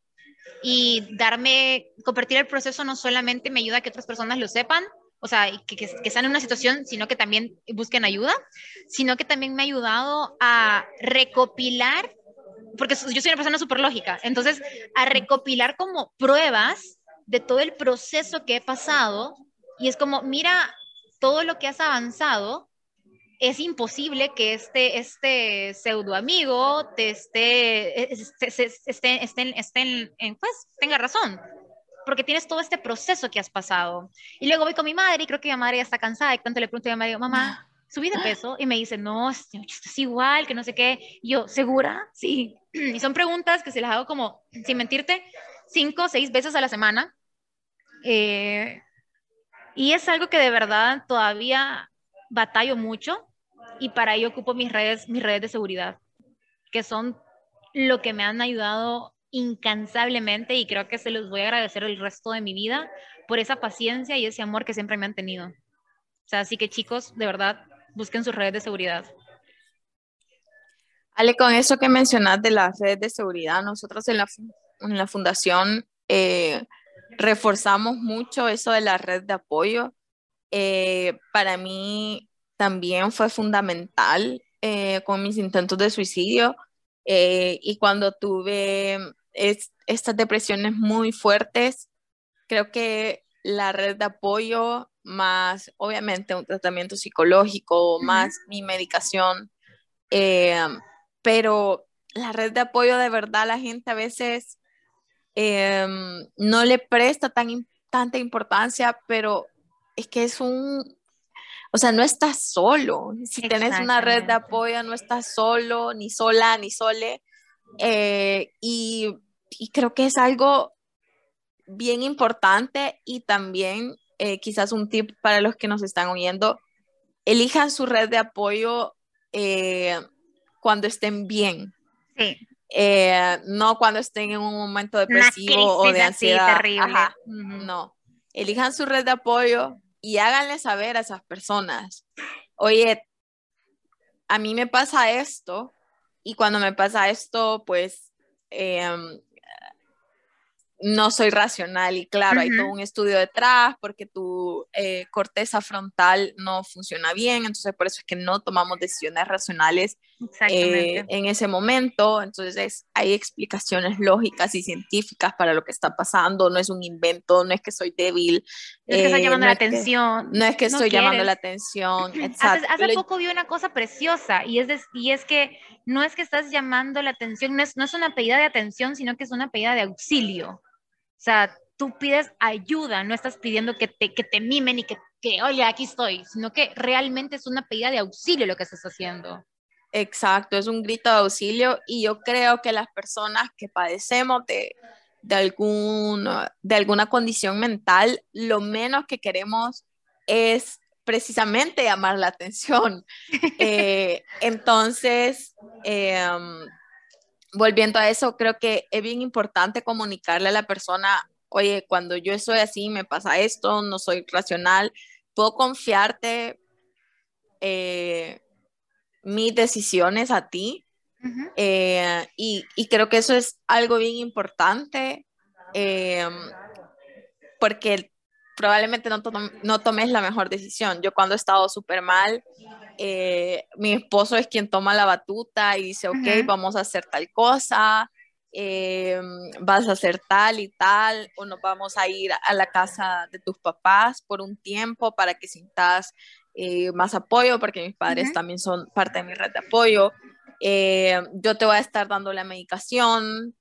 y darme, compartir el proceso no solamente me ayuda a que otras personas lo sepan, o sea, que, que, que, están en una situación, sino que también busquen ayuda, sino que también me ha ayudado a recopilar, porque yo soy una persona súper lógica, entonces a recopilar como pruebas de todo el proceso que he pasado y es como, mira todo lo que has avanzado, es imposible que este, este pseudo amigo te esté, esté, esté, esté, esté en, pues, tenga razón, porque tienes todo este proceso que has pasado. Y luego voy con mi madre y creo que mi madre ya está cansada y tanto le pregunto a mi madre, mamá, subí de peso y me dice, no, es igual, que no sé qué. Y yo, ¿segura? Sí. Y son preguntas que se las hago como, sin mentirte, cinco o seis veces a la semana. Eh, y es algo que de verdad todavía batallo mucho y para ello ocupo mis redes, mis redes de seguridad, que son lo que me han ayudado incansablemente y creo que se los voy a agradecer el resto de mi vida por esa paciencia y ese amor que siempre me han tenido. O sea, así que chicos, de verdad, busquen sus redes de seguridad. Ale, con eso que mencionas de las redes de seguridad, nosotros en la, en la fundación eh, reforzamos mucho eso de la red de apoyo. Eh, para mí, también fue fundamental eh, con mis intentos de suicidio eh, y cuando tuve estas depresiones muy fuertes, creo que la red de apoyo, más obviamente un tratamiento psicológico, más mi medicación, eh, pero la red de apoyo de verdad la gente a veces no le presta tan, tanta importancia, pero es que es un, o sea, no estás solo. Si tienes una red de apoyo, no estás solo, ni sola, ni sole. Eh, y, creo que es algo bien importante y también eh, quizás un tip para los que nos están oyendo, elijan su red de apoyo eh, cuando estén bien. Sí. no cuando estén en un momento depresivo o de ansiedad. Terrible. No, elijan su red de apoyo y háganle saber a esas personas, oye, a mí me pasa esto y cuando me pasa esto, pues em, no soy racional y claro, hay todo un estudio detrás porque tu eh, corteza frontal no funciona bien, entonces por eso es que no tomamos decisiones racionales eh, en ese momento, entonces hay explicaciones lógicas y científicas para lo que está pasando, no es un invento, no es que soy débil. No es que estoy llamando la atención. no es que estoy llamando la atención. Exacto. Hace, poco vi una cosa preciosa y es, y es que no es que estás llamando la atención, no es, no es una pedida de atención, sino que es una pedida de auxilio. O sea, tú pides ayuda, no estás pidiendo que te, que te mimen y que, que, oye, aquí estoy, sino que realmente es una pedida de auxilio lo que estás haciendo. Exacto, es un grito de auxilio y yo creo que las personas que padecemos de, de, alguna, de alguna condición mental, lo menos que queremos es precisamente llamar la atención. Eh, entonces, em, volviendo a eso, creo que es bien importante comunicarle a la persona, oye, cuando yo soy así, me pasa esto, no soy racional, puedo confiarte eh, mis decisiones a ti. Eh, y, creo que eso es algo bien importante eh, porque probablemente no, no tomes la mejor decisión. Yo cuando he estado súper mal, eh, mi esposo es quien toma la batuta y dice, ok, vamos a hacer tal cosa, em, vas a hacer tal y tal, o nos vamos a ir a la casa de tus papás por un tiempo para que sientas eh, más apoyo, porque mis padres también son parte de mi red de apoyo. Eh, yo te voy a estar dando la medicación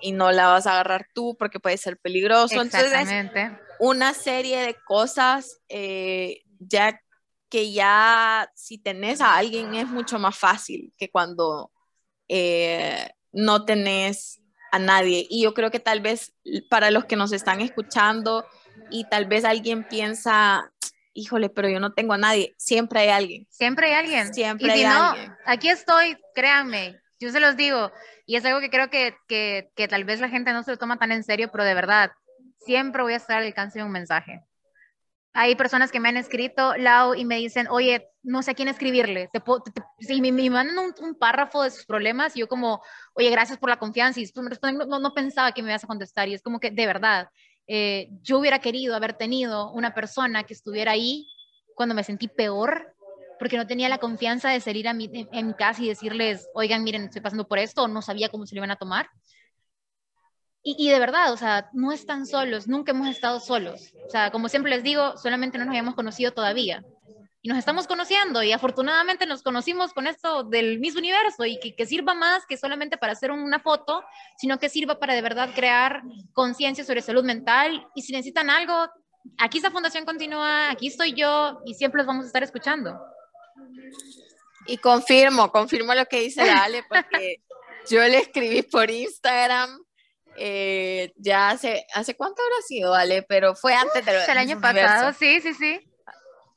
y no la vas a agarrar tú porque puede ser peligroso. Exactamente. Entonces, una serie de cosas ya que ya si tenés a alguien es mucho más fácil que cuando eh, no tenés a nadie. Y yo creo que tal vez para los que nos están escuchando y tal vez alguien piensa, híjole, pero yo no tengo a nadie. Siempre hay alguien. Siempre hay alguien. Siempre y hay si no, alguien. aquí estoy, créanme, yo se los digo, y es algo que creo que, que, que tal vez la gente no se lo toma tan en serio, pero de verdad, siempre voy a estar al alcance de un mensaje. Hay personas que me han escrito, Lau, y me dicen, oye, no sé a quién escribirle. Te, puedo- te- te- sí, me, me mandan un, un párrafo de sus problemas y yo como, oye, gracias por la confianza. Y después me responden, no, no pensaba que me ibas a contestar. Y es como que, de verdad, eh, yo hubiera querido haber tenido una persona que estuviera ahí cuando me sentí peor, porque no tenía la confianza de salir a mi, en, en mi casa y decirles, oigan, miren, estoy pasando por esto, no sabía cómo se lo iban a tomar. Y, y de verdad, o sea, no están solos, nunca hemos estado solos. O sea, como siempre les digo, solamente no nos habíamos conocido todavía. Y nos estamos conociendo y afortunadamente nos conocimos con esto del mismo universo y que, que sirva más que solamente para hacer una foto, sino que sirva para de verdad crear conciencia sobre salud mental. Y si necesitan algo, aquí está Fundación Continúa, aquí estoy yo y siempre los vamos a estar escuchando. Y confirmo, confirmo lo que dice Ale, porque yo le escribí por Instagram. Eh, ya hace, ¿hace cuánto habrá sido, Ale? Pero fue antes de lo el año pasado, sí, sí, sí.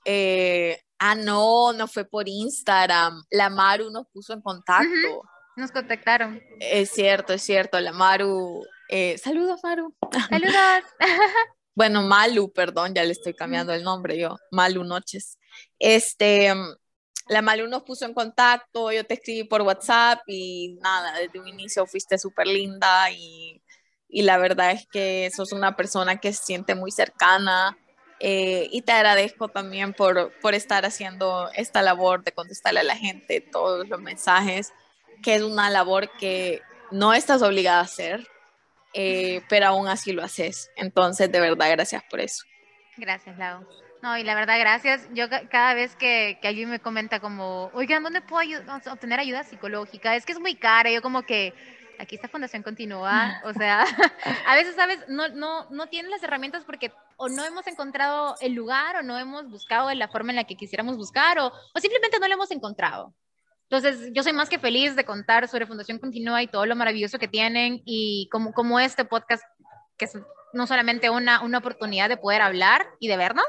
Eh, ah, no, no fue por Instagram. La Maru nos puso en contacto. Nos contactaron. Es cierto, es cierto. La Maru. eh, saludos, Maru. Saludos. Bueno, Malu, perdón, ya le estoy cambiando el nombre yo. Malu Noches. Este, la Malu nos puso en contacto, yo te escribí por WhatsApp y nada, desde un inicio fuiste súper linda y, y la verdad es que sos una persona que se siente muy cercana eh, y te agradezco también por, por estar haciendo esta labor de contestarle a la gente todos los mensajes, que es una labor que no estás obligada a hacer, eh, pero aún así lo haces. Entonces, de verdad, gracias por eso. Gracias, Lau. No, y la verdad, gracias. Yo ca- cada vez que, que alguien me comenta como, oigan, ¿dónde puedo ayu- o sea, obtener ayuda psicológica? Es que es muy cara. Yo como que, aquí esta fundación continúa. O sea, a veces, ¿sabes? No, no, no tienen las herramientas porque o no hemos encontrado el lugar o no hemos buscado de la forma en la que quisiéramos buscar o, o simplemente no lo hemos encontrado. Entonces, yo soy más que feliz de contar sobre Fundación Continúa y todo lo maravilloso que tienen y como, como este podcast, que es no solamente una, una oportunidad de poder hablar y de vernos,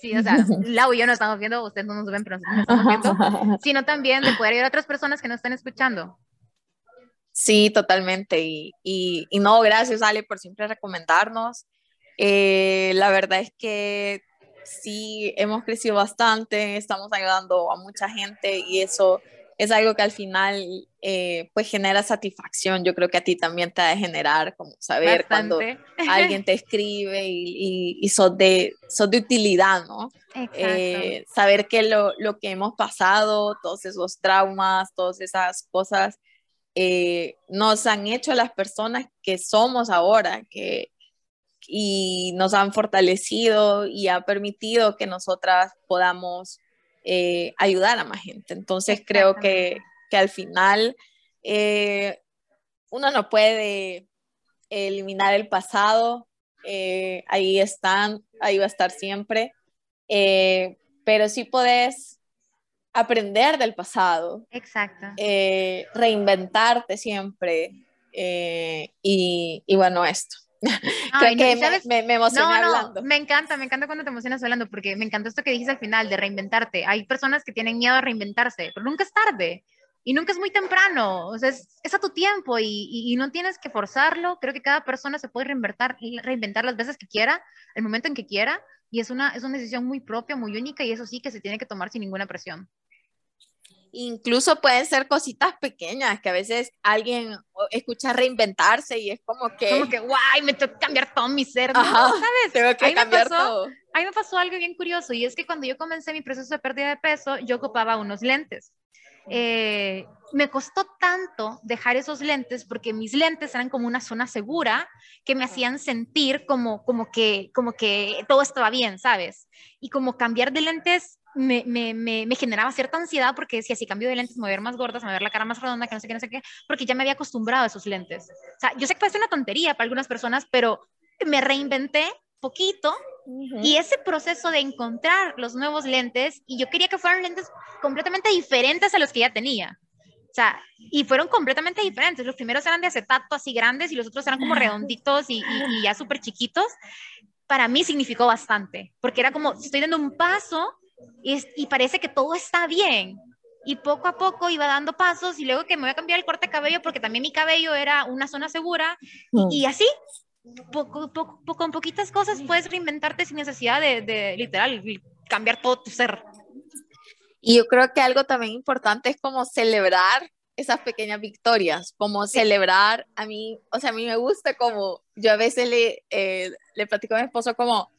sí, o sea, Lau y yo nos estamos viendo, ustedes no nos ven, pero nos estamos viendo, sino también de poder ayudar a otras personas que nos están escuchando. Sí, totalmente. Y, y, y no, gracias Ale por siempre recomendarnos. Eh, la verdad es que sí, hemos crecido bastante, estamos ayudando a mucha gente y eso es algo que al final eh, pues genera satisfacción. Yo creo que a ti también te ha de generar como saber cuando alguien te escribe y, y, y sos, de, sos de utilidad, ¿no? Exacto. Eh, saber que lo, lo que hemos pasado, todos esos traumas, todas esas cosas, eh, nos han hecho las personas que somos ahora, que, y nos han fortalecido y ha permitido que nosotras podamos eh, ayudar a más gente. Entonces creo que, que al final eh, uno no puede eliminar el pasado, eh, ahí están, ahí va a estar siempre, pero sí podés aprender del pasado, Exacto. eh, reinventarte siempre eh, y, y, bueno, esto. Creo no, que ¿sabes? me, me, emocioné no, hablando. me encanta, me encanta cuando te emocionas hablando, porque me encantó esto que dijiste al final de reinventarte. Hay personas que tienen miedo a reinventarse, pero nunca es tarde y nunca es muy temprano, o sea, es, es a tu tiempo y, y, y, no tienes que forzarlo. Creo que cada persona se puede reinventar, reinventar las veces que quiera, el momento en que quiera, y es una, es una decisión muy propia, muy única, y eso sí que se tiene que tomar sin ninguna presión. Incluso pueden ser cositas pequeñas que a veces alguien escucha reinventarse y es como que. Como que, guay, me tengo que cambiar todo mi ser, ¿no? Ajá, ¿sabes? Tengo que Ahí cambiar me pasó, todo. Ahí me pasó algo bien curioso y es que cuando yo comencé mi proceso de pérdida de peso, yo ocupaba unos lentes. Eh, me costó tanto dejar esos lentes porque mis lentes eran como una zona segura que me hacían sentir como, como, que, como que todo estaba bien, ¿sabes? Y como cambiar de lentes me, me, me, me, generaba cierta ansiedad porque decía, si cambio de lentes me voy a ver más gorda, me voy a ver la cara más redonda, que no sé qué, no sé qué, porque ya me había acostumbrado a esos lentes. O sea, yo sé que parece una tontería para algunas personas, pero me reinventé poquito uh -huh. y ese proceso de encontrar los nuevos lentes, y yo quería que fueran lentes completamente diferentes a los que ya tenía. O sea, y fueron completamente diferentes. Los primeros eran de acetato así grandes y los otros eran como redonditos y, y, y ya súper chiquitos. para mí significó bastante, porque era como, estoy dando un paso y, y parece que todo está bien. Y poco a poco iba dando pasos y luego que me voy a cambiar el corte de cabello porque también mi cabello era una zona segura y, así, poco, poco, con poquitas cosas puedes reinventarte sin necesidad de, de literal cambiar todo tu ser. Y yo creo que algo también importante es como celebrar esas pequeñas victorias, como celebrar, a mí, o sea, a mí me gusta como, yo a veces le, eh, le platico a mi esposo como,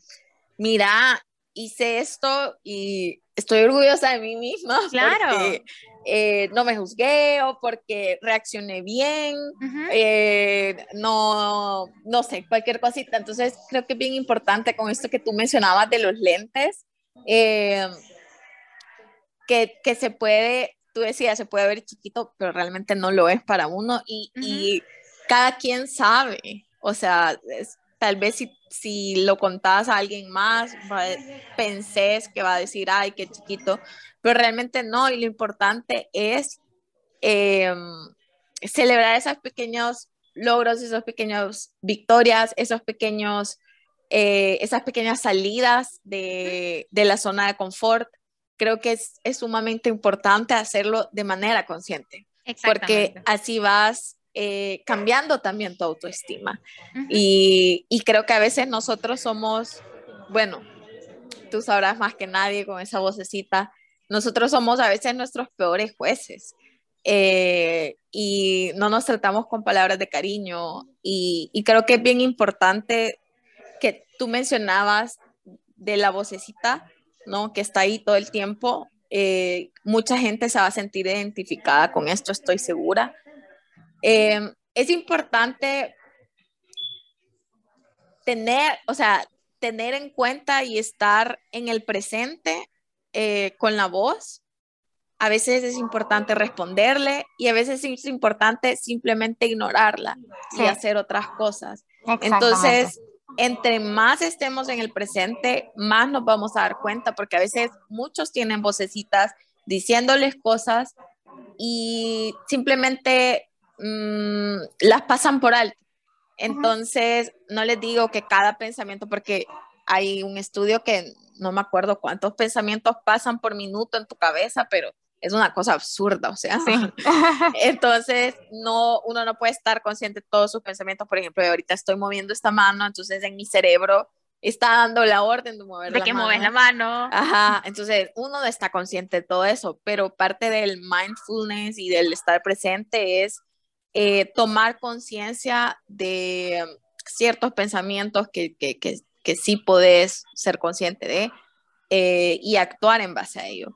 mira, hice esto y estoy orgullosa de mí misma. Claro. Porque, eh, no me juzgué o porque reaccioné bien, eh, no, no sé, cualquier cosita. Entonces, creo que es bien importante con esto que tú mencionabas de los lentes, que, que se puede tú decías, se puede ver chiquito, pero realmente no lo es para uno y, y cada quien sabe, o sea, tal vez si, si, lo contás a alguien más, pensés que va a decir, ay, qué chiquito, pero realmente no, y lo importante es em, celebrar esos pequeños logros, esos pequeños victorias, esos pequeños, eh, esas pequeñas salidas de, de la zona de confort, creo que es, es sumamente importante hacerlo de manera consciente, porque así vas eh, cambiando también tu autoestima. y, y, creo que a veces nosotros somos, bueno, tú sabrás más que nadie con esa vocecita, nosotros somos a veces nuestros peores jueces. Eh, y no nos tratamos con palabras de cariño y, y creo que es bien importante que tú mencionabas de la vocecita, ¿no? Que está ahí todo el tiempo. Eh, mucha gente se va a sentir identificada con esto, estoy segura. Eh, es importante tener, o sea, tener en cuenta y estar en el presente eh, con la voz. A veces es importante responderle y a veces es importante simplemente ignorarla y hacer otras cosas. Entonces, entre más estemos en el presente, más nos vamos a dar cuenta, porque a veces muchos tienen vocecitas diciéndoles cosas y simplemente mm, las pasan por alto. Entonces, no les digo que cada pensamiento, porque hay un estudio que no me acuerdo cuántos pensamientos pasan por minuto en tu cabeza, pero es una cosa absurda, o sea. Sí. entonces, no, uno no puede estar consciente de todos sus pensamientos. Por ejemplo, ahorita estoy moviendo esta mano, entonces en mi cerebro está dando la orden de mover de que mueves la mano. Ajá, entonces uno no está consciente de todo eso, pero parte del mindfulness y del estar presente es eh, tomar conciencia de ciertos pensamientos que, que, que, que, sí podés ser consciente de eh, y actuar en base a ello.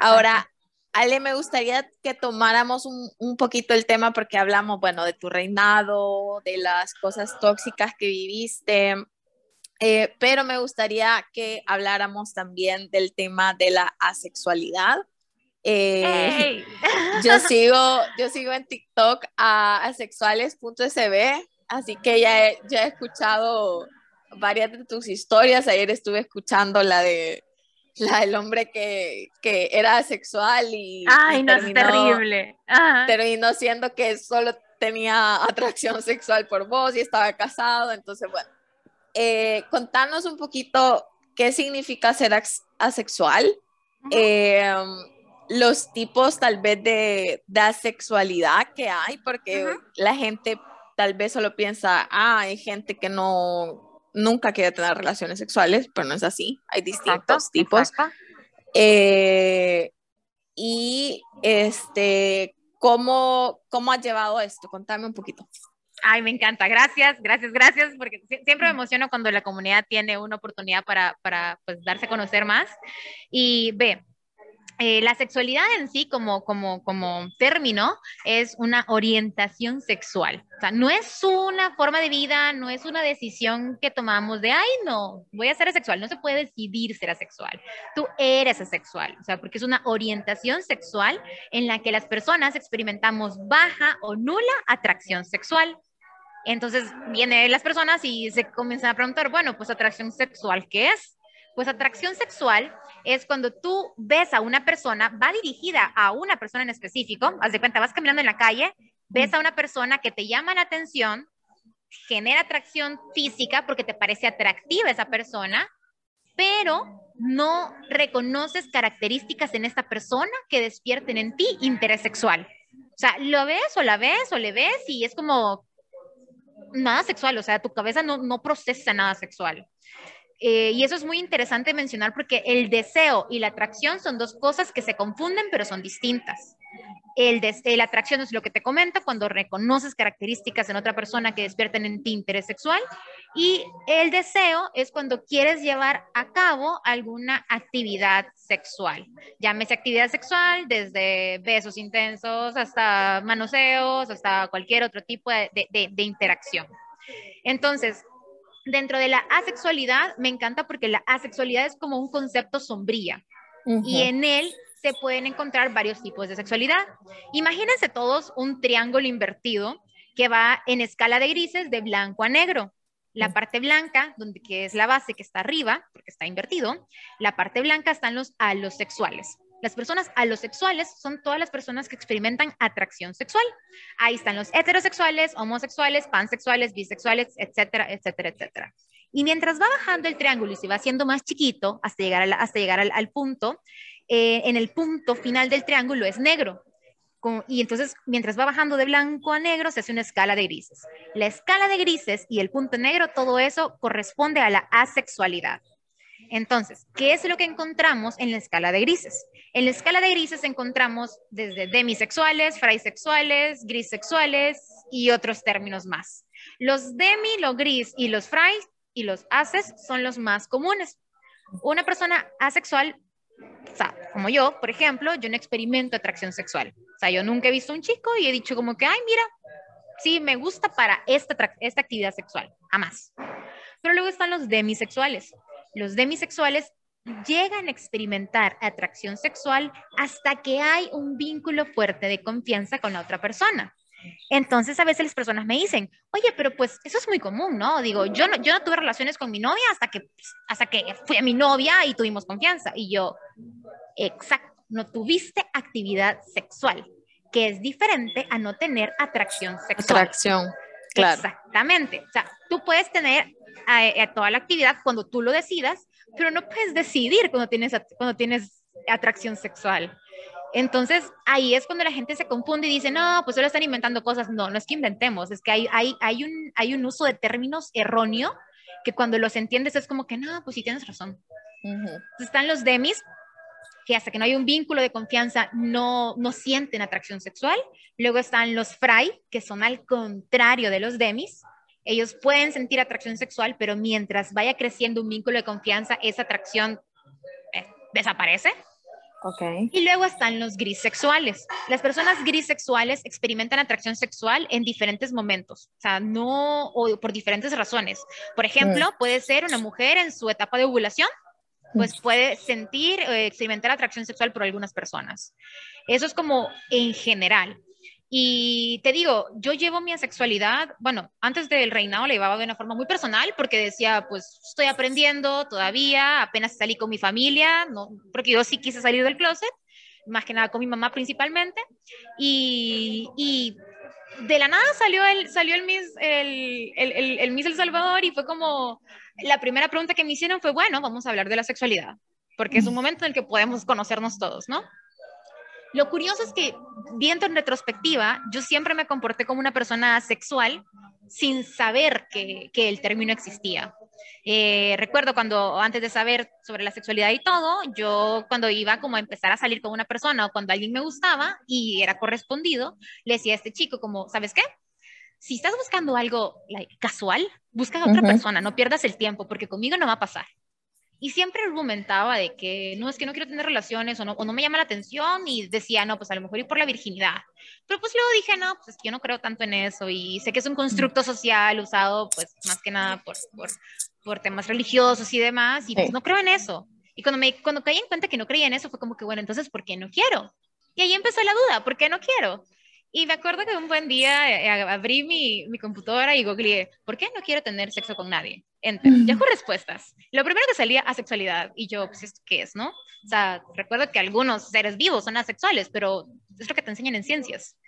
Ahora, Ale, me gustaría que tomáramos un, poquito el tema porque hablamos, bueno, de tu reinado, de las cosas tóxicas que viviste, eh, pero me gustaría que habláramos también del tema de la asexualidad. Eh, yo, sigo, yo sigo en TikTok a asexuales.sb, así que ya ya he escuchado varias de tus historias. Ayer estuve escuchando la de la del hombre que, que era sexual y, Ay, no, terminó, es terrible. terminó siendo que solo tenía atracción sexual por vos y estaba casado, entonces bueno, eh, contanos un poquito qué significa ser asexual, em, los tipos tal vez de, de asexualidad que hay, porque la gente tal vez solo piensa, ah, hay gente que no nunca quiere tener relaciones sexuales, pero no es así. Hay distintos tipos. Eh, y este, ¿cómo, ¿cómo has llevado esto? Contame un poquito. Ay, me encanta. Gracias, gracias, gracias, porque siempre me emociono cuando la comunidad tiene una oportunidad para, para pues, darse a conocer más. Y ve, eh, la sexualidad en sí como, como, como término es una orientación sexual. O sea, no es una forma de vida, no es una decisión que tomamos de, ay, no, voy a ser asexual. No se puede decidir ser asexual. Tú eres asexual. O sea, porque es una orientación sexual en la que las personas experimentamos baja o nula atracción sexual. Entonces vienen las personas y se comienzan a preguntar, bueno, pues atracción sexual, ¿qué es? Pues atracción sexual es cuando tú ves a una persona, va dirigida a una persona en específico, haz de cuenta, vas caminando en la calle, ves a una persona que te llama la atención, genera atracción física porque te parece atractiva esa persona, pero no reconoces características en esta persona que despierten en ti interés sexual. O sea, lo ves o la ves o le ves y es como nada sexual, o sea, tu cabeza no, no procesa nada sexual. Eh, y eso es muy interesante mencionar porque el deseo y la atracción son dos cosas que se confunden, pero son distintas. El la atracción es lo que te comento cuando reconoces características en otra persona que despierten en ti interés sexual. Y el deseo es cuando quieres llevar a cabo alguna actividad sexual. Llámese actividad sexual desde besos intensos hasta manoseos, hasta cualquier otro tipo de, de interacción. Entonces, dentro de la asexualidad me encanta porque la asexualidad es como un concepto sombría y en él se pueden encontrar varios tipos de sexualidad. Imagínense todos un triángulo invertido que va en escala de grises de blanco a negro. La parte blanca, donde, que es la base que está arriba, porque está invertido, la parte blanca están los alosexuales. Las personas alosexuales son todas las personas que experimentan atracción sexual. Ahí están los heterosexuales, homosexuales, pansexuales, bisexuales, etcétera, etcétera, etcétera. Y mientras va bajando el triángulo y se va haciendo más chiquito hasta llegar, hasta llegar al, punto, eh, en el punto final del triángulo es negro. y entonces, mientras va bajando de blanco a negro, se hace una escala de grises. La escala de grises y el punto negro, todo eso corresponde a la asexualidad. Entonces, ¿qué es lo que encontramos en la escala de grises? En la escala de grises encontramos desde demisexuales, fraisexuales, grisexuales y otros términos más. Los demi, lo gris y los fray y los ases son los más comunes. Una persona asexual, o sea, como yo, por ejemplo, yo no experimento atracción sexual. O sea, yo nunca he visto un chico y he dicho como que, ay, mira, sí, me gusta para esta, esta actividad sexual, jamás. Pero luego están los demisexuales los demisexuales llegan a experimentar atracción sexual hasta que hay un vínculo fuerte de confianza con la otra persona. Entonces a veces las personas me dicen, oye, pero pues eso es muy común, ¿no? Digo, yo no, yo no tuve relaciones con mi novia hasta que, pues, hasta que fui a mi novia y tuvimos confianza. Y yo, exacto, no tuviste actividad sexual, que es diferente a no tener atracción sexual. Claro. Exactamente. O sea, tú puedes tener a, toda la actividad cuando tú lo decidas, pero no puedes decidir cuando tienes, cuando tienes atracción sexual. Entonces, ahí es cuando la gente se confunde y dice, no, pues solo están inventando cosas. No, no es que inventemos, es que hay, hay, hay, un, hay un uso de términos erróneo que cuando los entiendes es como que, no, pues sí tienes razón. están los demis, que hasta que no hay un vínculo de confianza no, no sienten atracción sexual. Luego están los fray, que son al contrario de los demis, ellos pueden sentir atracción sexual, pero mientras vaya creciendo un vínculo de confianza, esa atracción eh, desaparece. Okay. Y luego están los grisexuales. Las personas grisexuales experimentan atracción sexual en diferentes momentos, o sea, no, o por diferentes razones. Por ejemplo, mm. puede ser una mujer en su etapa de ovulación, pues puede sentir, eh, experimentar atracción sexual por algunas personas. Eso es como en general. Y te digo, yo llevo mi asexualidad, bueno, antes del reinado la llevaba de una forma muy personal porque decía, pues estoy aprendiendo todavía, apenas salí con mi familia, no, porque yo sí quise salir del closet, más que nada con mi mamá principalmente. Y, y de la nada salió el, salió el Miss, el, el, el, Miss El Salvador y fue como, la primera pregunta que me hicieron fue, bueno, vamos a hablar de la sexualidad, porque es un momento en el que podemos conocernos todos, ¿no? Lo curioso es que, viendo en retrospectiva, yo siempre me comporté como una persona sexual sin saber que, que el término existía. Eh, recuerdo cuando, antes de saber sobre la sexualidad y todo, yo cuando iba como a empezar a salir con una persona o cuando alguien me gustaba y era correspondido, le decía a este chico como, ¿sabes qué? Si estás buscando algo casual, busca a otra persona, no pierdas el tiempo porque conmigo no va a pasar. Y siempre argumentaba de que no, es que no quiero tener relaciones o no, o no me llama la atención y decía, no, pues a lo mejor ir por la virginidad. Pero pues luego dije, no, pues es que yo no creo tanto en eso y sé que es un constructo social usado pues más que nada por, por, por temas religiosos y demás y pues no creo en eso. Y cuando, me, cuando caí en cuenta que no creía en eso fue como que, bueno, entonces, ¿por qué no quiero? Y ahí empezó la duda, ¿por qué no quiero? Y me acuerdo que un buen día eh, abrí mi, mi computadora y googleé, ¿por qué no quiero tener sexo con nadie? Enter, Yahoo respuestas. Lo primero que salía, asexualidad. Y yo, pues, ¿esto qué es, no? O sea, recuerdo que algunos seres vivos son asexuales, pero es lo que te enseñan en ciencias.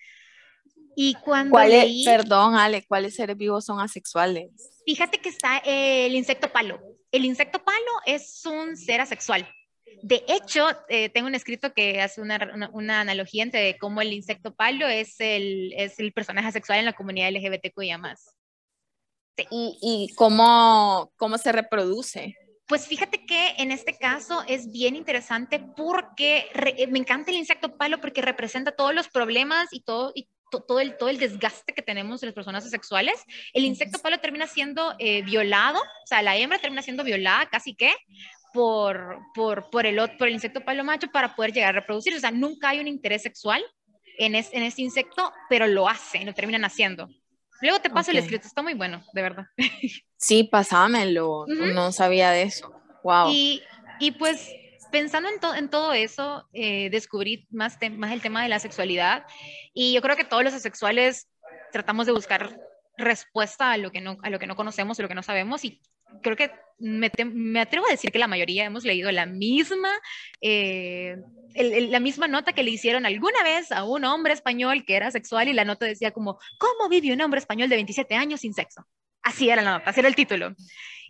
Y cuando ¿Cuáles, leí, perdón, Ale, ¿cuáles seres vivos son asexuales? fíjate que está el insecto palo. El insecto palo es un ser asexual. De hecho, eh, tengo un escrito que hace una, una, una, analogía entre cómo el insecto palo es el, es el personaje asexual en la comunidad LGBTQIA+. Sí. ¿Y, y cómo, cómo se reproduce? Pues fíjate que en este caso es bien interesante porque re, me encanta el insecto palo porque representa todos los problemas y todo, y to, todo, el, todo el desgaste que tenemos las personas asexuales. El insecto palo termina siendo eh, violado, o sea, la hembra termina siendo violada casi que por, por, por, el, por el insecto palo macho para poder llegar a reproducirse. O sea, nunca hay un interés sexual en, es, en este insecto, pero lo hacen, lo terminan haciendo. Luego te paso okay. el escrito, está muy bueno, de verdad. Sí, pasámelo, uh -huh. no sabía de eso. Wow. Y, y pues pensando en, to en todo eso, eh, descubrí más, más el tema de la sexualidad y yo creo que todos los asexuales tratamos de buscar respuesta a lo que no, a lo que no conocemos, a lo que no sabemos y creo que me, me, atrevo a decir que la mayoría hemos leído la misma, eh, el, el, la misma nota que le hicieron alguna vez a un hombre español que era sexual y la nota decía como, ¿cómo vive un hombre español de 27 años sin sexo? Así era la nota, así era el título.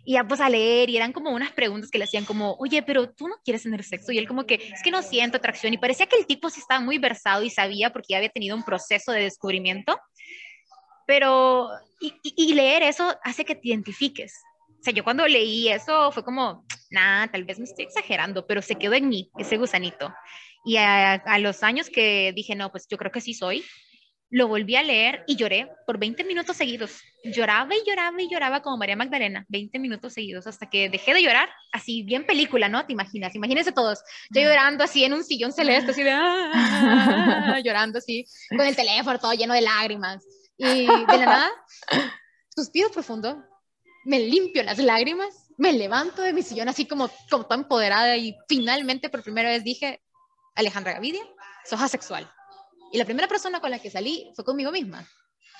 Y ya pues a leer y eran como unas preguntas que le hacían como, oye, pero tú no quieres tener sexo. Y él como que, es que no siento atracción. Y parecía que el tipo sí estaba muy versado y sabía porque ya había tenido un proceso de descubrimiento. Pero, y, y leer eso hace que te identifiques sea, yo cuando leí eso fue como, nada, tal vez me estoy exagerando, pero se quedó en mí ese gusanito. Y a, a, los años que dije, no, pues yo creo que sí soy, lo volví a leer y lloré por 20 minutos seguidos. Lloraba y lloraba y lloraba como María Magdalena, 20 minutos seguidos, hasta que dejé de llorar, así bien película, ¿no? Te imaginas, imagínense todos, yo llorando así en un sillón celeste, así de, ah, llorando así, con el teléfono todo lleno de lágrimas. Y de la nada, suspiro profundo, me limpio las lágrimas, me levanto de mi sillón así como, como tan empoderada y finalmente por primera vez dije, Alejandra Gavidia, sos asexual. Y la primera persona con la que salí fue conmigo misma.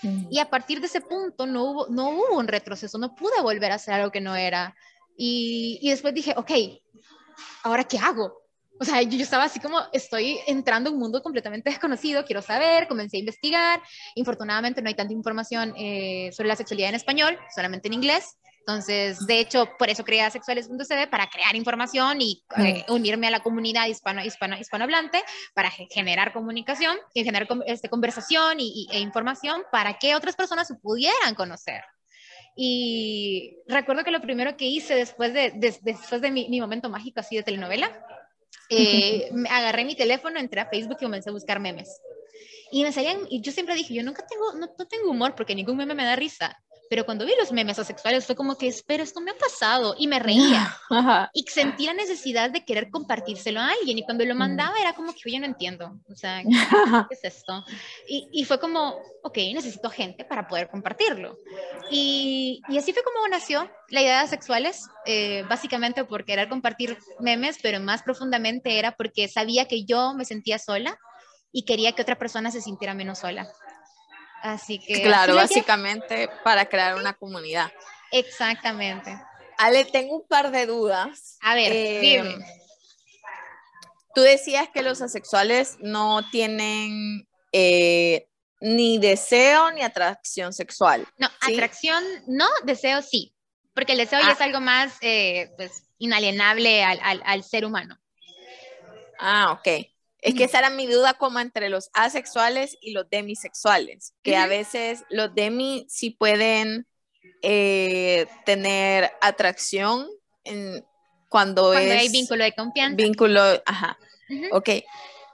Mm. Y a partir de ese punto no hubo, no hubo un retroceso, no pude volver a hacer algo que no era. Y, y después dije, ok, ¿ahora qué hago? O sea, yo, yo, estaba así como, estoy entrando a un mundo completamente desconocido, quiero saber, comencé a investigar. Infortunadamente no hay tanta información eh, sobre la sexualidad en español, solamente en inglés. Entonces, de hecho, por eso creé sexuales.cd, para crear información y eh, unirme a la comunidad hispano, hispano, hispanohablante, para generar comunicación y generar este, conversación y, y, e información para que otras personas se pudieran conocer. Y recuerdo que lo primero que hice después de, de después de mi, mi momento mágico así de telenovela, eh, agarré mi teléfono, entré a Facebook y comencé a buscar memes. Y me salían, y yo siempre dije, yo nunca tengo, no, no tengo humor porque ningún meme me da risa. Pero cuando vi los memes asexuales fue como que, espera, esto me ha pasado. Y me reía. Ajá. Y sentí la necesidad de querer compartírselo a alguien. Y cuando lo mandaba era como que yo no entiendo. O sea, ¿qué, qué es esto? Y, y, fue como, ok, necesito gente para poder compartirlo. Y, y así fue como nació la idea de sexuales. Eh, básicamente por querer compartir memes, pero más profundamente era porque sabía que yo me sentía sola y quería que otra persona se sintiera menos sola. Así que. Claro, básicamente para crear una comunidad. Exactamente. Ale, tengo un par de dudas. A ver, eh, dime. Tú decías que los asexuales no tienen eh, ni deseo ni atracción sexual. No, ¿sí? atracción no, deseo sí. Porque el deseo ah. ya es algo más eh, pues, inalienable al, al, al ser humano. Ah, ok. Es que esa era mi duda como entre los asexuales y los demisexuales, que a veces los demi sí pueden eh, tener atracción en, cuando, cuando es... hay vínculo de confianza. Vínculo, ajá, uh -huh. ok.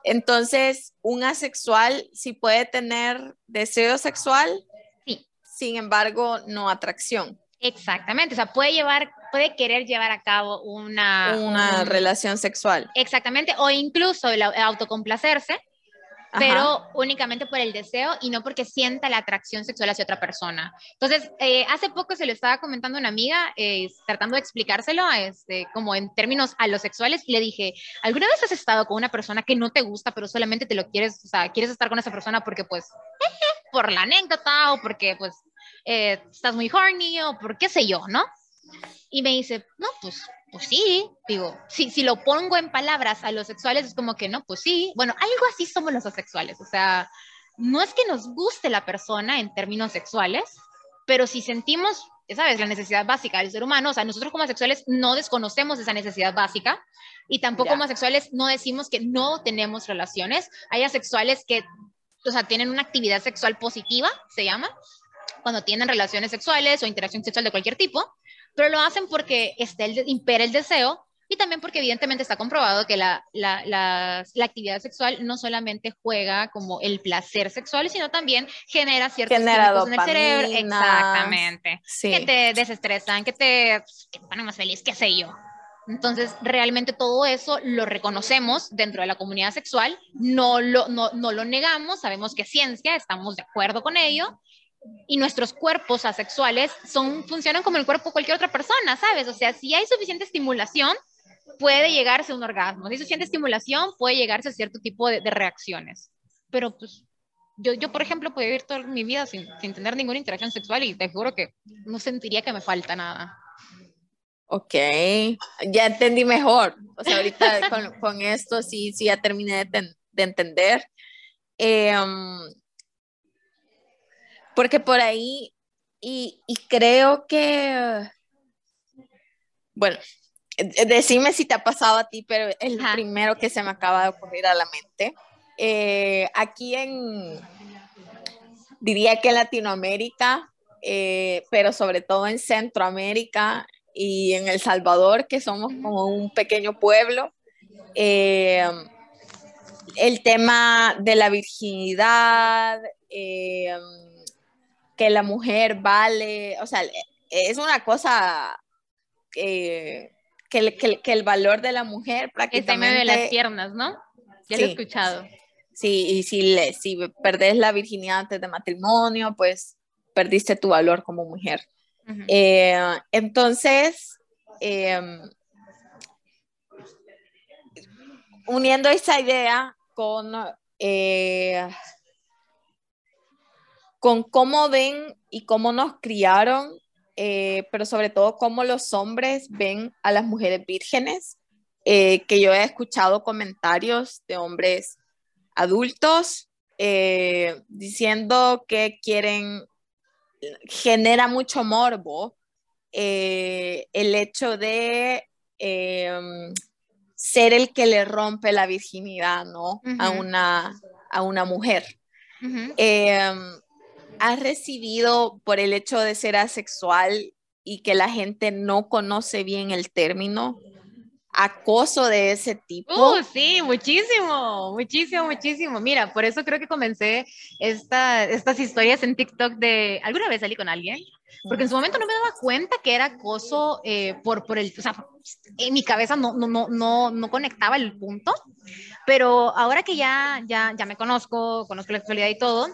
Entonces, un asexual sí puede tener deseo sexual, sí. sin embargo, no atracción. Exactamente, o sea, puede llevar, puede querer llevar a cabo una, una un, relación sexual. Exactamente, o incluso el, autocomplacerse, Ajá. pero únicamente por el deseo y no porque sienta la atracción sexual hacia otra persona. Entonces, eh, hace poco se lo estaba comentando a una amiga, eh, tratando de explicárselo, este, como en términos a los sexuales, y le dije, ¿alguna vez has estado con una persona que no te gusta, pero solamente te lo quieres, o sea, quieres estar con esa persona porque, pues, por la anécdota o porque, pues, eh, estás muy horny o por qué sé yo, ¿no? Y me dice, no, pues, pues sí, digo, si, si lo pongo en palabras a los sexuales es como que no, pues sí, bueno, algo así somos los asexuales, o sea, no es que nos guste la persona en términos sexuales, pero si sentimos, sabes, la necesidad básica del ser humano, o sea, nosotros como sexuales no desconocemos esa necesidad básica y tampoco como sexuales no decimos que no tenemos relaciones. Hay asexuales que, o sea, tienen una actividad sexual positiva, se llama, cuando tienen relaciones sexuales o interacción sexual de cualquier tipo, pero lo hacen porque está el, impera el deseo y también porque evidentemente está comprobado que la, la, la, la, actividad sexual no solamente juega como el placer sexual, sino también genera ciertos genera en el cerebro. Exactamente. Sí. Que te desestresan, que te, que te ponen más feliz, qué sé yo. Entonces, realmente todo eso lo reconocemos dentro de la comunidad sexual, no lo, no, no lo negamos, sabemos que es ciencia, estamos de acuerdo con ello, y nuestros cuerpos asexuales son, funcionan como el cuerpo de cualquier otra persona, ¿sabes? O sea, si hay suficiente estimulación, puede llegarse a un orgasmo. Si hay suficiente estimulación, puede llegarse a cierto tipo de, de reacciones. Pero pues yo, yo, por ejemplo, puedo vivir toda mi vida sin, sin, tener ninguna interacción sexual y te juro que no sentiría que me falta nada. Ok, ya entendí mejor. O sea, ahorita con, con, esto sí, sí ya terminé de, de entender. Eh, porque por ahí, y, y creo que, bueno, decime si te ha pasado a ti, pero es Ajá. primero que se me acaba de ocurrir a la mente. Eh, aquí en, diría que en Latinoamérica, eh, pero sobre todo en Centroamérica y en El Salvador, que somos como un pequeño pueblo, eh, el tema de la virginidad, eh, que la mujer vale, o sea, es una cosa eh, que, que, que, el valor de la mujer prácticamente... de las piernas, ¿no? Ya sí, lo he escuchado. Sí, y si, le, si perdés la virginidad antes de matrimonio, pues perdiste tu valor como mujer. Uh -huh. eh, entonces, eh, uniendo esa idea con eh, con cómo ven y cómo nos criaron, eh, pero sobre todo cómo los hombres ven a las mujeres vírgenes, eh, que yo he escuchado comentarios de hombres adultos eh, diciendo que quieren, genera mucho morbo el hecho de ser el que le rompe la virginidad, ¿no? Uh -huh. a, una, a una mujer. Uh -huh has recibido por el hecho de ser asexual y que la gente no conoce bien el término? acoso de ese tipo. Uh, sí, muchísimo, muchísimo, muchísimo. Mira, por eso creo que comencé esta, estas historias en TikTok de, ¿alguna vez salí con alguien? Porque en su momento no me daba cuenta que era acoso eh, por, por el, o sea, en mi cabeza no, no, no, no, no conectaba el punto, pero ahora que ya, ya, ya me conozco, conozco la sexualidad y todo,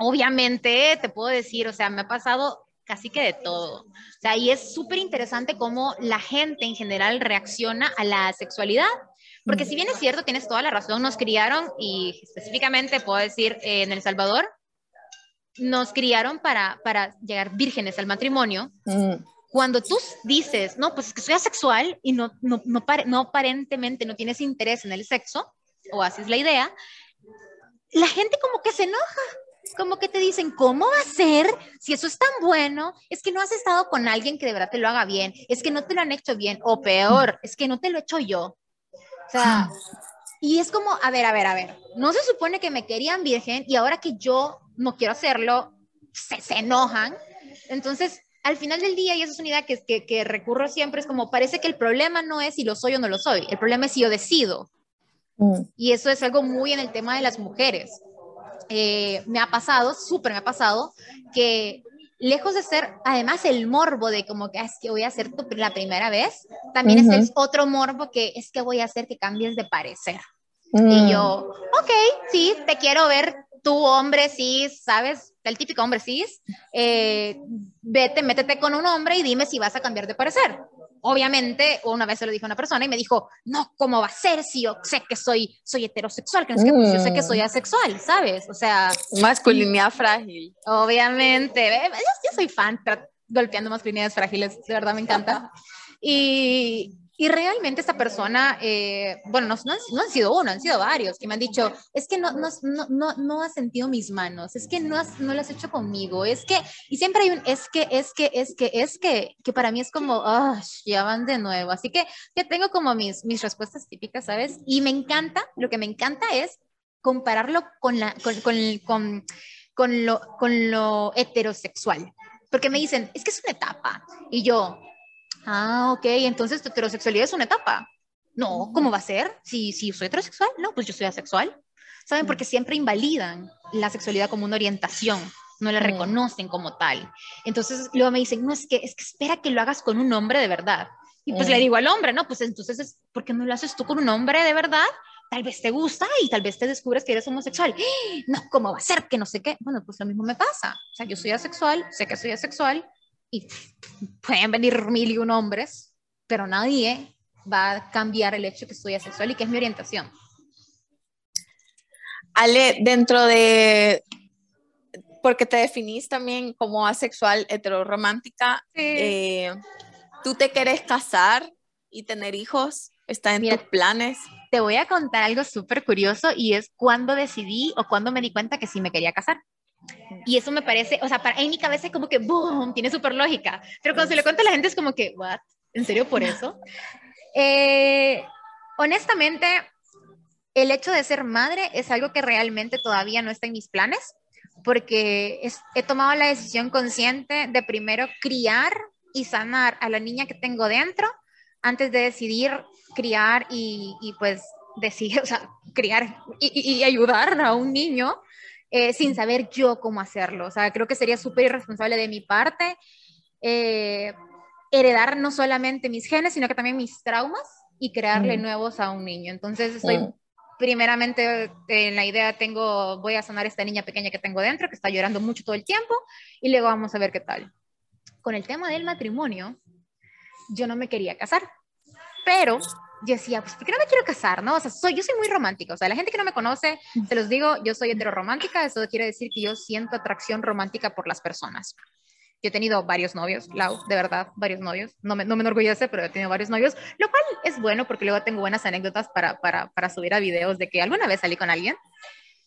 obviamente te puedo decir, o sea, me ha pasado casi que de todo. O sea, y es súper interesante cómo la gente en general reacciona a la sexualidad. Porque si bien es cierto, tienes toda la razón, nos criaron, y específicamente puedo decir eh, en El Salvador, nos criaron para, para llegar vírgenes al matrimonio. Mm. Cuando tú dices, no, pues es que soy asexual y no, no, no, no aparentemente no tienes interés en el sexo, o haces la idea, la gente como que se enoja como que te dicen, ¿cómo va a ser? Si eso es tan bueno, es que no has estado con alguien que de verdad te lo haga bien, es que no te lo han hecho bien, o peor, es que no te lo he hecho yo. O sea, y es como, a ver, a ver, a ver, no se supone que me querían virgen y ahora que yo no quiero hacerlo, se, se enojan. Entonces, al final del día, y esa es una idea que, que, que recurro siempre, es como, parece que el problema no es si lo soy o no lo soy, el problema es si yo decido. Mm. Y eso es algo muy en el tema de las mujeres eh, me ha pasado, súper me ha pasado, que lejos de ser además el morbo de como que ah, es que voy a hacer tu, la primera vez, también uh -huh. es el otro morbo que es que voy a hacer que cambies de parecer. Mm. Y yo, ok, sí, te quiero ver tú, hombre cis, ¿sabes? El típico hombre cis, eh, vete, métete con un hombre y dime si vas a cambiar de parecer obviamente, una vez se lo dijo a una persona y me dijo, no, ¿cómo va a ser si yo sé que soy, soy heterosexual? Que no es que, pues, yo sé que soy asexual, ¿sabes? O sea... Masculinidad frágil. Obviamente. Yo, yo soy fan, golpeando masculinidades frágiles, de verdad me encanta. Y, Y realmente esta persona, eh, bueno, no, no, no, han sido uno, han sido varios que me han dicho, es que no, no, no, no has sentido mis manos, es que no, has, no lo has hecho conmigo, es que, y siempre hay un, es que, es que, es que, es que, que para mí es como, oh, ya van de nuevo. Así que ya tengo como mis, mis respuestas típicas, ¿sabes? Y me encanta, lo que me encanta es compararlo con, la, con, con, con, con lo, con lo heterosexual. Porque me dicen, es que es una etapa. Y yo, Ah, ok, entonces tu heterosexualidad es una etapa. No, ¿cómo va a ser? Si, si soy heterosexual, no, pues yo soy asexual. ¿Saben? Porque siempre invalidan la sexualidad como una orientación, no la reconocen como tal. Entonces luego me dicen, no, es que, es que espera que lo hagas con un hombre de verdad. Y pues le digo al hombre, no, pues entonces, ¿por qué no lo haces tú con un hombre de verdad? Tal vez te gusta y tal vez te descubres que eres homosexual. No, ¿cómo va a ser? Que no sé qué. Bueno, pues lo mismo me pasa. O sea, yo soy asexual, sé que soy asexual, y pueden venir mil y un hombres, pero nadie va a cambiar el hecho que soy asexual y que es mi orientación. Ale, dentro de, porque te definís también como asexual heteroromántica, eh, ¿tú te quieres casar y tener hijos? ¿Está en tus planes? Te voy a contar algo súper curioso y es cuando decidí o cuando me di cuenta que sí me quería casar. Y eso me parece, o sea, para, en mi cabeza es como que, boom, tiene súper lógica. Pero cuando se lo cuento a la gente es como que, ¿what? ¿En serio por eso? Eh, honestamente, el hecho de ser madre es algo que realmente todavía no está en mis planes, porque he tomado la decisión consciente de primero criar y sanar a la niña que tengo dentro antes de decidir criar y, y pues decir, o sea, criar y, y, ayudar a un niño eh, sin saber yo cómo hacerlo. O sea, creo que sería súper irresponsable de mi parte eh, heredar no solamente mis genes, sino que también mis traumas y crearle nuevos a un niño. Entonces, estoy primeramente en la idea, tengo, voy a sanar a esta niña pequeña que tengo dentro, que está llorando mucho todo el tiempo, y luego vamos a ver qué tal. Con el tema del matrimonio, yo no me quería casar, pero yo decía, pues, ¿por qué no me quiero casar? ¿no? O sea, soy, yo soy muy romántica. O sea, la gente que no me conoce, se los digo, yo soy heteroromántica. Eso quiere decir que yo siento atracción romántica por las personas. Yo he tenido varios novios, Lau, de verdad, varios novios. No me, no me enorgullece, pero he tenido varios novios, lo cual es bueno porque luego tengo buenas anécdotas para, para, para subir a videos de que alguna vez salí con alguien.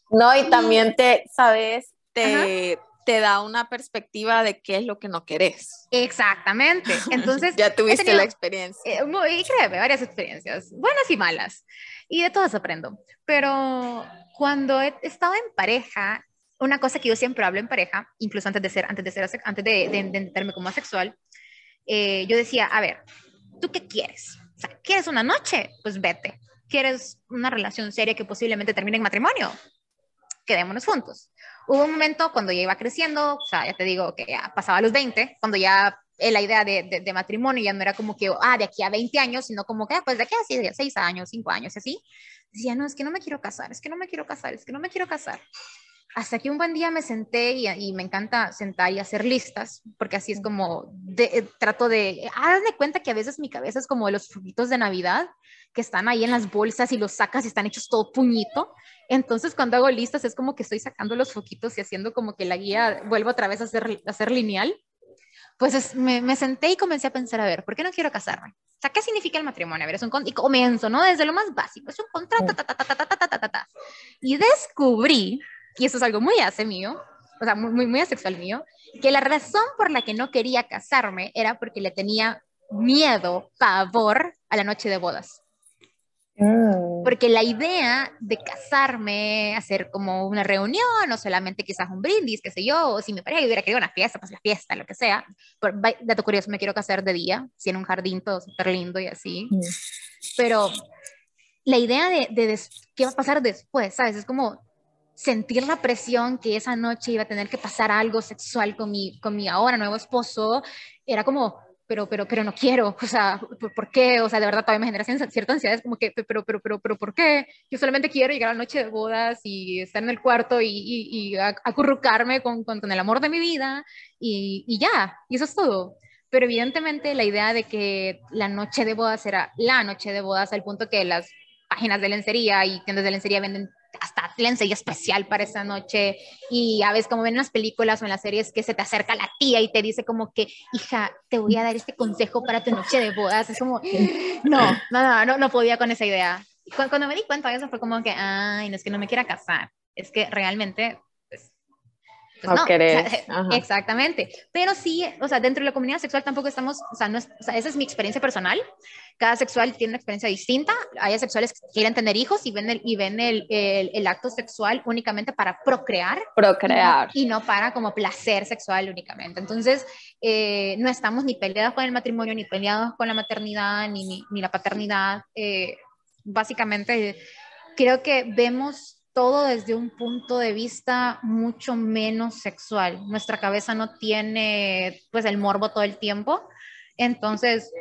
No, y también te, sabes, te, te da una perspectiva de qué es lo que no querés. Exactamente. Entonces, ya tuviste la experiencia. Eh, muy, créeme, varias experiencias, buenas y malas. Y de todas aprendo. Pero cuando he estado en pareja, una cosa que yo siempre hablo en pareja, incluso antes de ser, antes de ser, antes de, de, como asexual, eh, yo decía, a ver, ¿tú qué quieres? O sea, ¿quieres una noche? Pues vete. ¿Quieres una relación seria que posiblemente termine en matrimonio? Quedémonos juntos. Hubo un momento cuando ya iba creciendo, o sea, ya te digo que ya pasaba los 20, cuando ya eh, la idea de, de, matrimonio ya no era como que, ah, de aquí a 20 años, sino como que, ah, pues de aquí a 6 años, 5 años, así. Decía, no, es que no me quiero casar, es que no me quiero casar, es que no me quiero casar. Hasta que un buen día me senté y, y me encanta sentar y hacer listas, porque así es como de, eh, trato de, hazme cuenta que a veces mi cabeza es como de los frutos de Navidad, que están ahí en las bolsas y los sacas y están hechos todo puñito. Entonces, cuando hago listas, es como que estoy sacando los foquitos y haciendo como que la guía vuelvo otra vez a ser, a ser lineal. Pues me, me, senté y comencé a pensar, a ver, ¿por qué no quiero casarme? O sea, ¿qué significa el matrimonio? A ver, es un y comienzo, ¿no? Desde lo más básico, es un contrato, ta, ta, ta, ta, ta, ta, ta, Y descubrí, y eso es algo muy hace mío, o sea, muy, muy asexual mío, que la razón por la que no quería casarme era porque le tenía miedo, pavor a la noche de bodas. Mm. Porque la idea de casarme, hacer como una reunión, o solamente quizás un brindis, qué sé yo, o si me pareja hubiera querido una fiesta, pues la fiesta, lo que sea. Por, dato curioso, me quiero casar de día, si en un jardín todo súper lindo y así. Mm. Pero la idea de, de, qué va a pasar después, ¿sabes? Es como sentir la presión que esa noche iba a tener que pasar algo sexual con mi, con mi ahora nuevo esposo, era como, pero, pero, pero no quiero, o sea, ¿por, qué? O sea, de verdad todavía me genera cierta ansiedad, es como que, pero, pero, pero, pero, ¿por qué? Yo solamente quiero llegar a la noche de bodas y estar en el cuarto y, y, y acurrucarme con, con, el amor de mi vida y, y ya, y eso es todo. Pero evidentemente la idea de que la noche de bodas era la noche de bodas al punto que las páginas de lencería y tiendas de lencería venden hasta lencería especial para esa noche y a veces como ven en las películas o en las series que se te acerca la tía y te dice como que, hija, te voy a dar este consejo para tu noche de bodas. Es como, no, no, no, no, podía con esa idea. Cuando me di cuenta de eso fue como que, ay, no es que no me quiera casar, es que realmente pues no, exactamente. Pero sí, o sea, dentro de la comunidad sexual tampoco estamos, o sea, no es, o sea, esa es mi experiencia personal. Cada sexual tiene una experiencia distinta. Hay sexuales que quieren tener hijos y ven el, y ven el, el, acto sexual únicamente para procrear. Procrear. Y no, para como placer sexual únicamente. Entonces, eh, no estamos ni peleados con el matrimonio, ni peleados con la maternidad, ni, ni, ni la paternidad. Eh, básicamente, creo que vemos todo desde un punto de vista mucho menos sexual. Nuestra cabeza no tiene pues el morbo todo el tiempo. Entonces,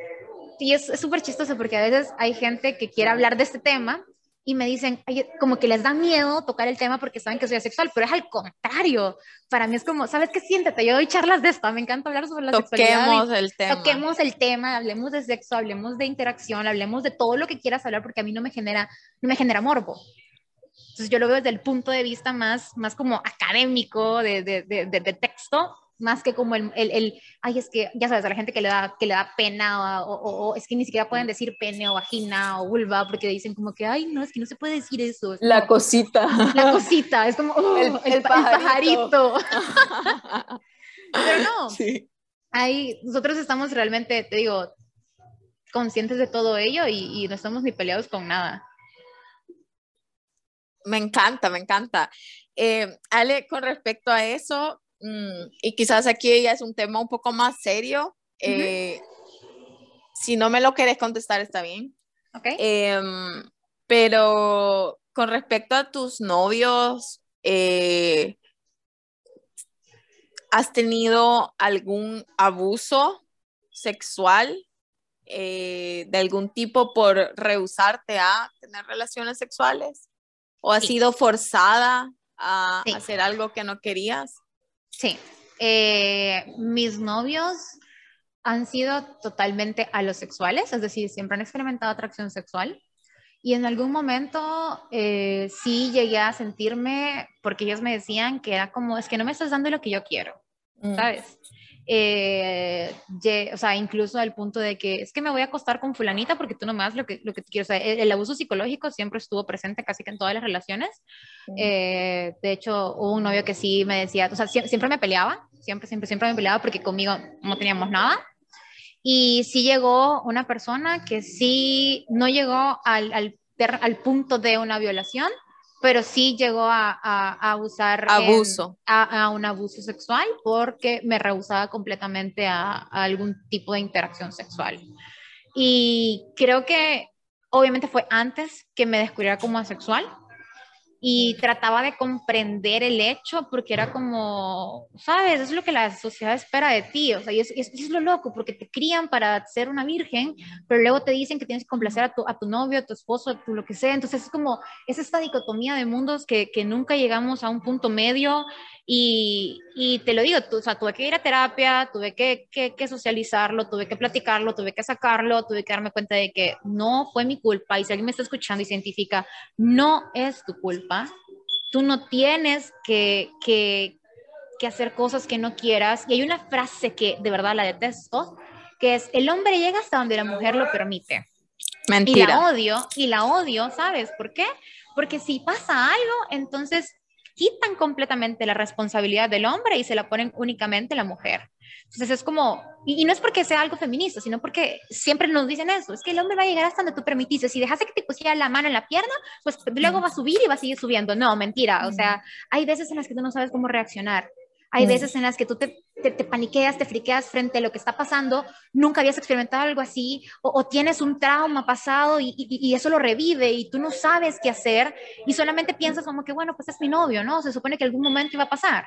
y es súper chistoso porque a veces hay gente que quiere hablar de este tema y me dicen, como que les da miedo tocar el tema porque saben que soy asexual, pero es al contrario. Para mí es como, ¿sabes qué? Siéntate, yo doy charlas de esto, me encanta hablar sobre la sexualidad. Toquemos el tema. Toquemos el tema, hablemos de sexo, hablemos de interacción, hablemos de todo lo que quieras hablar porque a mí no me genera, no me genera morbo. Entonces yo lo veo desde el punto de vista más, más como académico de, de, de, texto, más que como el, el, el, ay, es que, ya sabes, a la gente que le da, que le da pena o, o, es que ni siquiera pueden decir pene o vagina o vulva porque dicen como que, ay, no, es que no se puede decir eso. la cosita. La cosita, es como, oh, el, el, pajarito. Pero no, sí. ahí nosotros estamos realmente, te digo, conscientes de todo ello y, y no estamos ni peleados con nada. Me encanta, me encanta. Eh, Ale, con respecto a eso, mm, y quizás aquí ya es un tema un poco más serio, eh, si no me lo quieres contestar está bien. Okay. Em, pero con respecto a tus novios, eh, ¿has tenido algún abuso sexual de algún tipo por rehusarte a tener relaciones sexuales? ¿O has sido forzada a hacer algo que no querías? Sí. Eh, mis novios han sido totalmente alosexuales, es decir, siempre han experimentado atracción sexual. Y en algún momento eh, sí llegué a sentirme, porque ellos me decían que era como, es que no me estás dando lo que yo quiero, mm. ¿sabes? Eh, o sea, incluso al punto de que es que me voy a acostar con fulanita porque tú no me das lo que, lo que quieres. O sea, el, abuso psicológico siempre estuvo presente casi que en todas las relaciones. Eh, de hecho, hubo un novio que sí me decía, o sea, siempre, me peleaba, siempre, siempre, siempre me peleaba porque conmigo no teníamos nada. Y sí llegó una persona que sí no llegó al, al, al punto de una violación, pero sí llegó a, a, usar abuso. a, un abuso sexual porque me rehusaba completamente a, algún tipo de interacción sexual. Y creo que obviamente fue antes que me descubriera como asexual, y trataba de comprender el hecho porque era como, sabes, es lo que la sociedad espera de ti, o sea, y es, es, lo loco, porque te crían para ser una virgen, pero luego te dicen que tienes que complacer a tu, a tu novio, a tu esposo, a tu lo que sea, entonces es como, es esta dicotomía de mundos que, que nunca llegamos a un punto medio y, y, te lo digo, tú, o sea, tuve que ir a terapia, tuve que, que, que, socializarlo, tuve que platicarlo, tuve que sacarlo, tuve que darme cuenta de que no fue mi culpa. Y si alguien me está escuchando y científica, no es tu culpa. Tú no tienes que, que, que hacer cosas que no quieras. Y hay una frase que de verdad la detesto, que es, el hombre llega hasta donde la mujer lo permite. Mentira. Y la odio, y la odio, ¿sabes por qué? Porque si pasa algo, entonces quitan completamente la responsabilidad del hombre y se la ponen únicamente la mujer. Entonces es como, y, no es porque sea algo feminista, sino porque siempre nos dicen eso, es que el hombre va a llegar hasta donde tú permitiste, si dejaste que te pusiera la mano en la pierna, pues luego va a subir y va a seguir subiendo. No, mentira, o sea, hay veces en las que tú no sabes cómo reaccionar. Hay veces en las que tú te, te, paniqueas, te friqueas frente a lo que está pasando, nunca habías experimentado algo así, o, tienes un trauma pasado y, y, eso lo revive y tú no sabes qué hacer y solamente piensas como que, bueno, pues es mi novio, ¿no? Se supone que algún momento iba a pasar.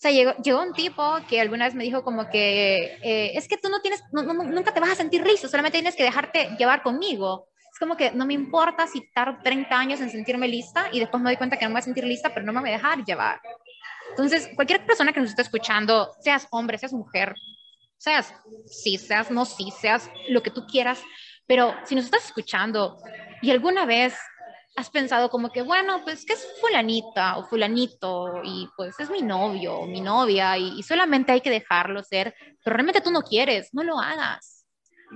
O sea, llegó, llegó un tipo que alguna vez me dijo como que, eh, es que tú no tienes, nunca te vas a sentir listo, solamente tienes que dejarte llevar conmigo. Es como que no me importa si tardo 30 años en sentirme lista y después me doy cuenta que no me voy a sentir lista, pero no me voy a dejar llevar. Entonces, cualquier persona que nos esté escuchando, seas hombre, seas mujer, seas sí, seas no sí, seas lo que tú quieras, pero si nos estás escuchando y alguna vez has pensado como que, bueno, pues que es fulanita o fulanito y pues es mi novio o mi novia y, solamente hay que dejarlo ser, pero realmente tú no quieres, no lo hagas.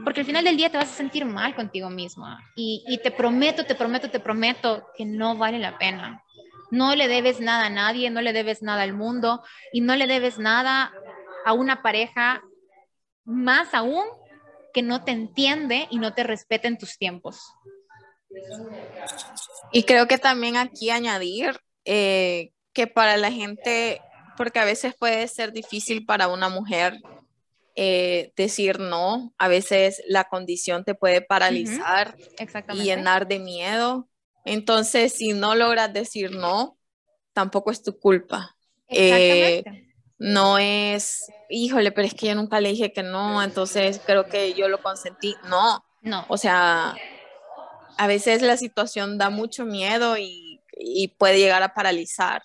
Porque al final del día te vas a sentir mal contigo misma. Y, y te prometo, te prometo, te prometo que no vale la pena. No le debes nada a nadie, no le debes nada al mundo y no le debes nada a una pareja, más aún que no te entiende y no te respeta en tus tiempos. Y creo que también aquí añadir eh, que para la gente, porque a veces puede ser difícil para una mujer eh, decir no, a veces la condición te puede paralizar y llenar de miedo. Entonces, si no logras decir no, tampoco es tu culpa. Eh, no es, híjole, pero es que yo nunca le dije que no, entonces creo que yo lo consentí. No, no. O sea, a veces la situación da mucho miedo y, y puede llegar a paralizar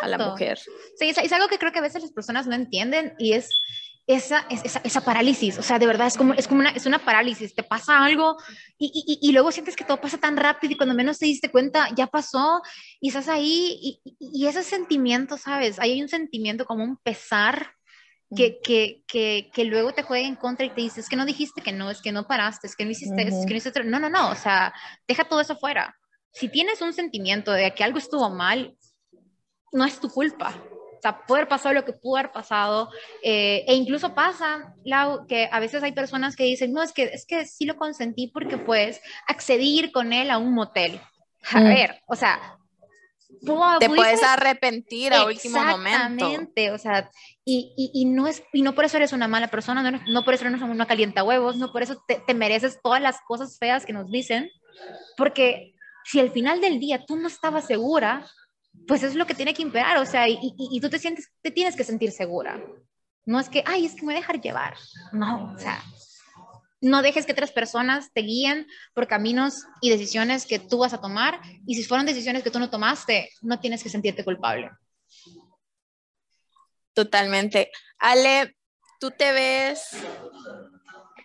a la mujer. Sí, es, es, algo que creo que a veces las personas no entienden y es esa, esa, esa parálisis, o sea, de verdad es como, es como una, es una parálisis, te pasa algo y, y, y, luego sientes que todo pasa tan rápido y cuando menos te diste cuenta ya pasó y estás ahí y, y ese sentimiento, ¿sabes? Ahí hay un sentimiento como un pesar que, que, que, que, luego te juega en contra y te dice, es que no dijiste que no, es que no paraste, es que no hiciste es que no hiciste No, no, no, o sea, deja todo eso fuera. Si tienes un sentimiento de que algo estuvo mal, no es tu culpa. Sea, puede haber pasado lo que pudo haber pasado. Eh, e incluso pasa, Lau, que a veces hay personas que dicen, no, es que, es que sí lo consentí porque pues acceder con él a un motel. A mm. ver, o sea, te puedes arrepentir a último momento. Exactamente, o sea, y, y, y, no es, y no por eso eres una mala persona, no, no por eso eres una calienta huevos, no por eso te, te, mereces todas las cosas feas que nos dicen, porque si al final del día tú no estabas segura, pues es lo que tiene que imperar, o sea, y, tú te sientes, te tienes que sentir segura. No es que, ay, es que me voy a dejar llevar. No, o sea, no dejes que otras personas te guíen por caminos y decisiones que tú vas a tomar. Y si fueron decisiones que tú no tomaste, no tienes que sentirte culpable. Totalmente. Ale, ¿tú te ves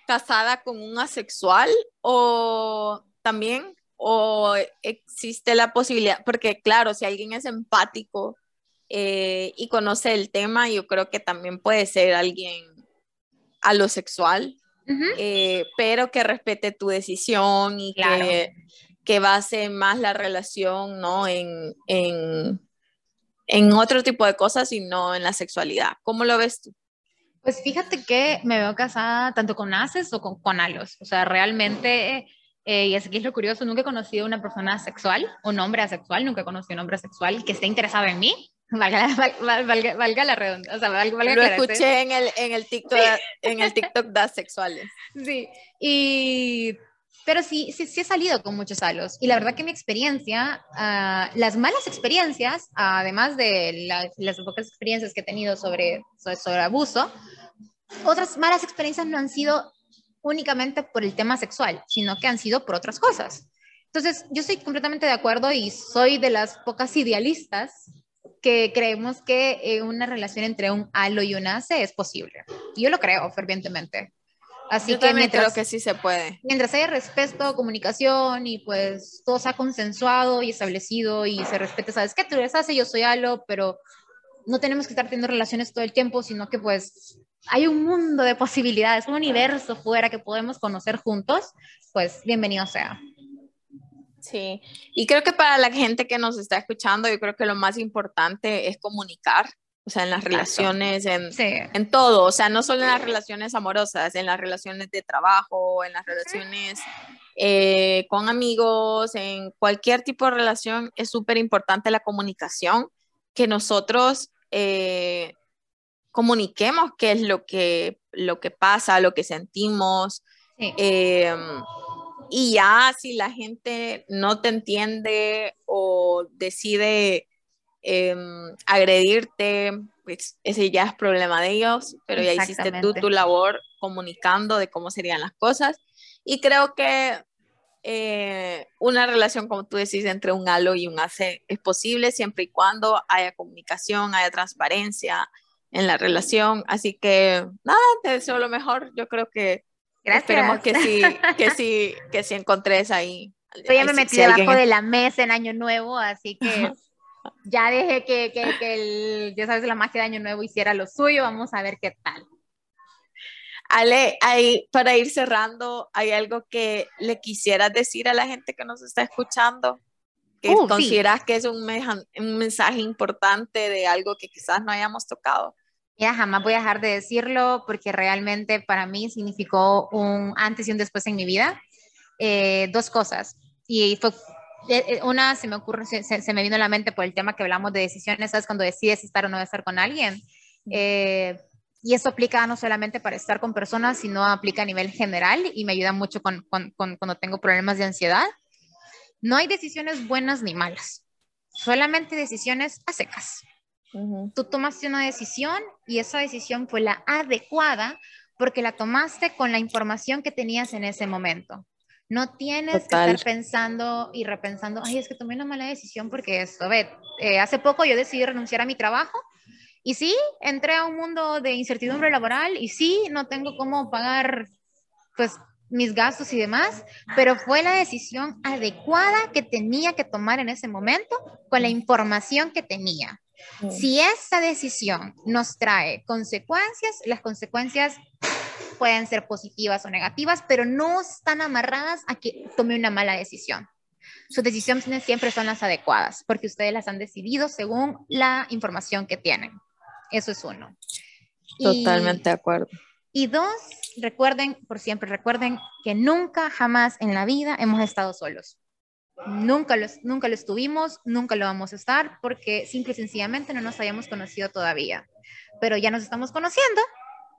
casada con un asexual o también? ¿O existe la posibilidad? Porque claro, si alguien es empático eh, y conoce el tema, yo creo que también puede ser alguien alosexual eh, pero que respete tu decisión y que, que, base más la relación ¿no? en, en, en otro tipo de cosas y no en la sexualidad. ¿Cómo lo ves tú? Pues fíjate que me veo casada tanto con ases o con, con alos. O sea, realmente, eh, y es que es lo curioso, nunca he conocido una persona sexual, un hombre asexual, nunca he conocido un hombre sexual que esté interesado en mí. Valga, valga, valga, la redonda. O sea, valga, Lo escuché en el, en el TikTok, en el TikTok de sexuales. Sí, y pero sí, sí, sí he salido con muchos halos. Y la verdad que mi experiencia, uh, las malas experiencias, además de la, las pocas experiencias que he tenido sobre, sobre, sobre, abuso, otras malas experiencias no han sido únicamente por el tema sexual, sino que han sido por otras cosas. Entonces, yo estoy completamente de acuerdo y soy de las pocas idealistas que creemos que eh, una relación entre un halo y un ace es posible. Yo lo creo fervientemente. Así Yo que mientras, creo que sí se puede. Mientras haya respeto, comunicación y pues todo sea consensuado y establecido y se respete, sabes que tú eres ace, yo soy halo, pero no tenemos que estar teniendo relaciones todo el tiempo, sino que pues hay un mundo de posibilidades, un universo fuera que podemos conocer juntos, pues bienvenido sea. Sí, y creo que para la gente que nos está escuchando, yo creo que lo más importante es comunicar, o sea, en las relaciones, en, en todo, o sea, no solo en las relaciones amorosas, en las relaciones de trabajo, en las relaciones eh, con amigos, en cualquier tipo de relación, es súper importante la comunicación, que nosotros eh, comuniquemos qué es lo que, lo que pasa, lo que sentimos. Eh, y ya si la gente no te entiende o decide em, agredirte, pues ese ya es problema de ellos, pero ya hiciste tú tu labor comunicando de cómo serían las cosas. Y creo que eh, una relación, como tú decís, entre un halo y un AC es posible siempre y cuando haya comunicación, haya transparencia en la relación. Así que nada, te deseo lo mejor. Yo creo que Gracias. Esperemos que sí, que sí, que sí encontres ahí Yo ya me metí debajo de la mesa en Año Nuevo, así que ya dejé que, que, que el, ya sabes, la magia de Año Nuevo hiciera lo suyo. Vamos a ver qué tal. Ale, hay, para ir cerrando, ¿hay algo que le quisieras decir a la gente que nos está escuchando? que uh, consideras que es un, un, mensaje importante de algo que quizás no hayamos tocado. Ya jamás voy a dejar de decirlo porque realmente para mí significó un antes y un después en mi vida. Eh, dos cosas. Y fue, eh, eh, una se me ocurre, se, se, me vino a la mente por el tema que hablamos de decisiones, ¿sabes? Cuando decides estar o no estar con alguien. y eso aplica no solamente para estar con personas, sino aplica a nivel general y me ayuda mucho con, con, con, cuando tengo problemas de ansiedad. No hay decisiones buenas ni malas, solamente decisiones a secas. Tú tomaste una decisión y esa decisión fue la adecuada porque la tomaste con la información que tenías en ese momento. No tienes que estar pensando y repensando, ay, es que tomé una mala decisión porque esto, ve, eh, hace poco yo decidí renunciar a mi trabajo y sí, entré a un mundo de incertidumbre laboral y sí, no tengo cómo pagar pues mis gastos y demás, pero fue la decisión adecuada que tenía que tomar en ese momento con la información que tenía. Si esa decisión nos trae consecuencias, las consecuencias pueden ser positivas o negativas, pero no están amarradas a que tome una mala decisión. Sus decisiones siempre son las adecuadas, porque ustedes las han decidido según la información que tienen. Eso es uno. Totalmente de acuerdo. Y dos, recuerden, por siempre recuerden que nunca, jamás en la vida hemos estado solos. Nunca lo, nunca lo estuvimos, nunca lo vamos a estar, porque simple y sencillamente no nos habíamos conocido todavía. Pero ya nos estamos conociendo,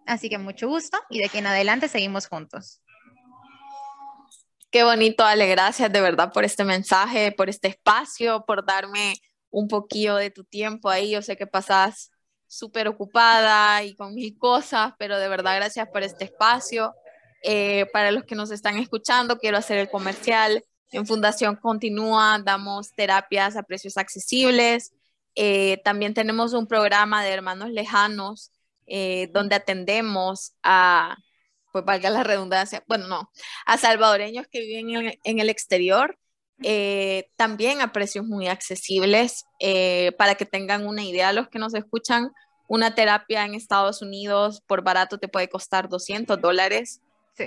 así que mucho gusto y de aquí en adelante seguimos juntos. Qué bonito, Ale, gracias de verdad por este mensaje, por este espacio, por darme un poquillo de tu tiempo ahí. Yo sé que pasas súper ocupada y con mil cosas, pero de verdad gracias por este espacio. Eh, para los que nos están escuchando, quiero hacer el comercial. En Fundación Continúa damos terapias a precios accesibles. Eh, también tenemos un programa de hermanos lejanos eh, donde atendemos a, pues valga la redundancia, bueno, no, a salvadoreños que viven en, el exterior, también a precios muy accesibles. para que tengan una idea, los que nos escuchan, una terapia en Estados Unidos por barato te puede costar 200 dólares.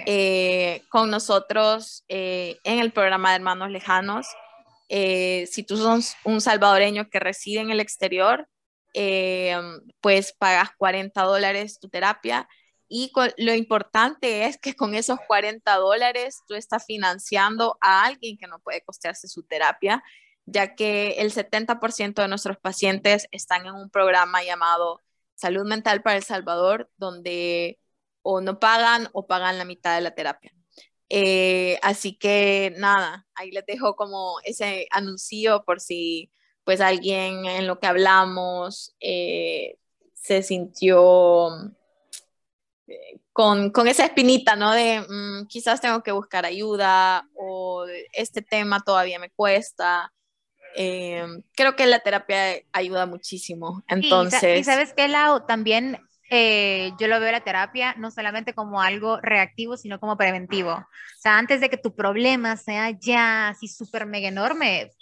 Eh, con nosotros eh, en el programa de Hermanos Lejanos, eh, si tú sos un salvadoreño que reside en el exterior, pues pagas 40 dólares tu terapia. Y lo importante es que con esos 40 dólares tú estás financiando a alguien que no puede costearse su terapia, ya que el 70% de nuestros pacientes están en un programa llamado salud mental para El Salvador, donde o no pagan o pagan la mitad de la terapia. Eh, así que nada, ahí les dejo como ese anuncio por si pues alguien en lo que hablamos eh, se sintió eh, con, con, esa espinita, ¿no? De mm, quizás tengo que buscar ayuda o este tema todavía me cuesta. Eh, creo que la terapia ayuda muchísimo. Entonces. Y, sabes que, Lau, también eh, yo lo veo la terapia no solamente como algo reactivo, sino como preventivo. O sea, antes de que tu problema sea ya así súper mega enorme,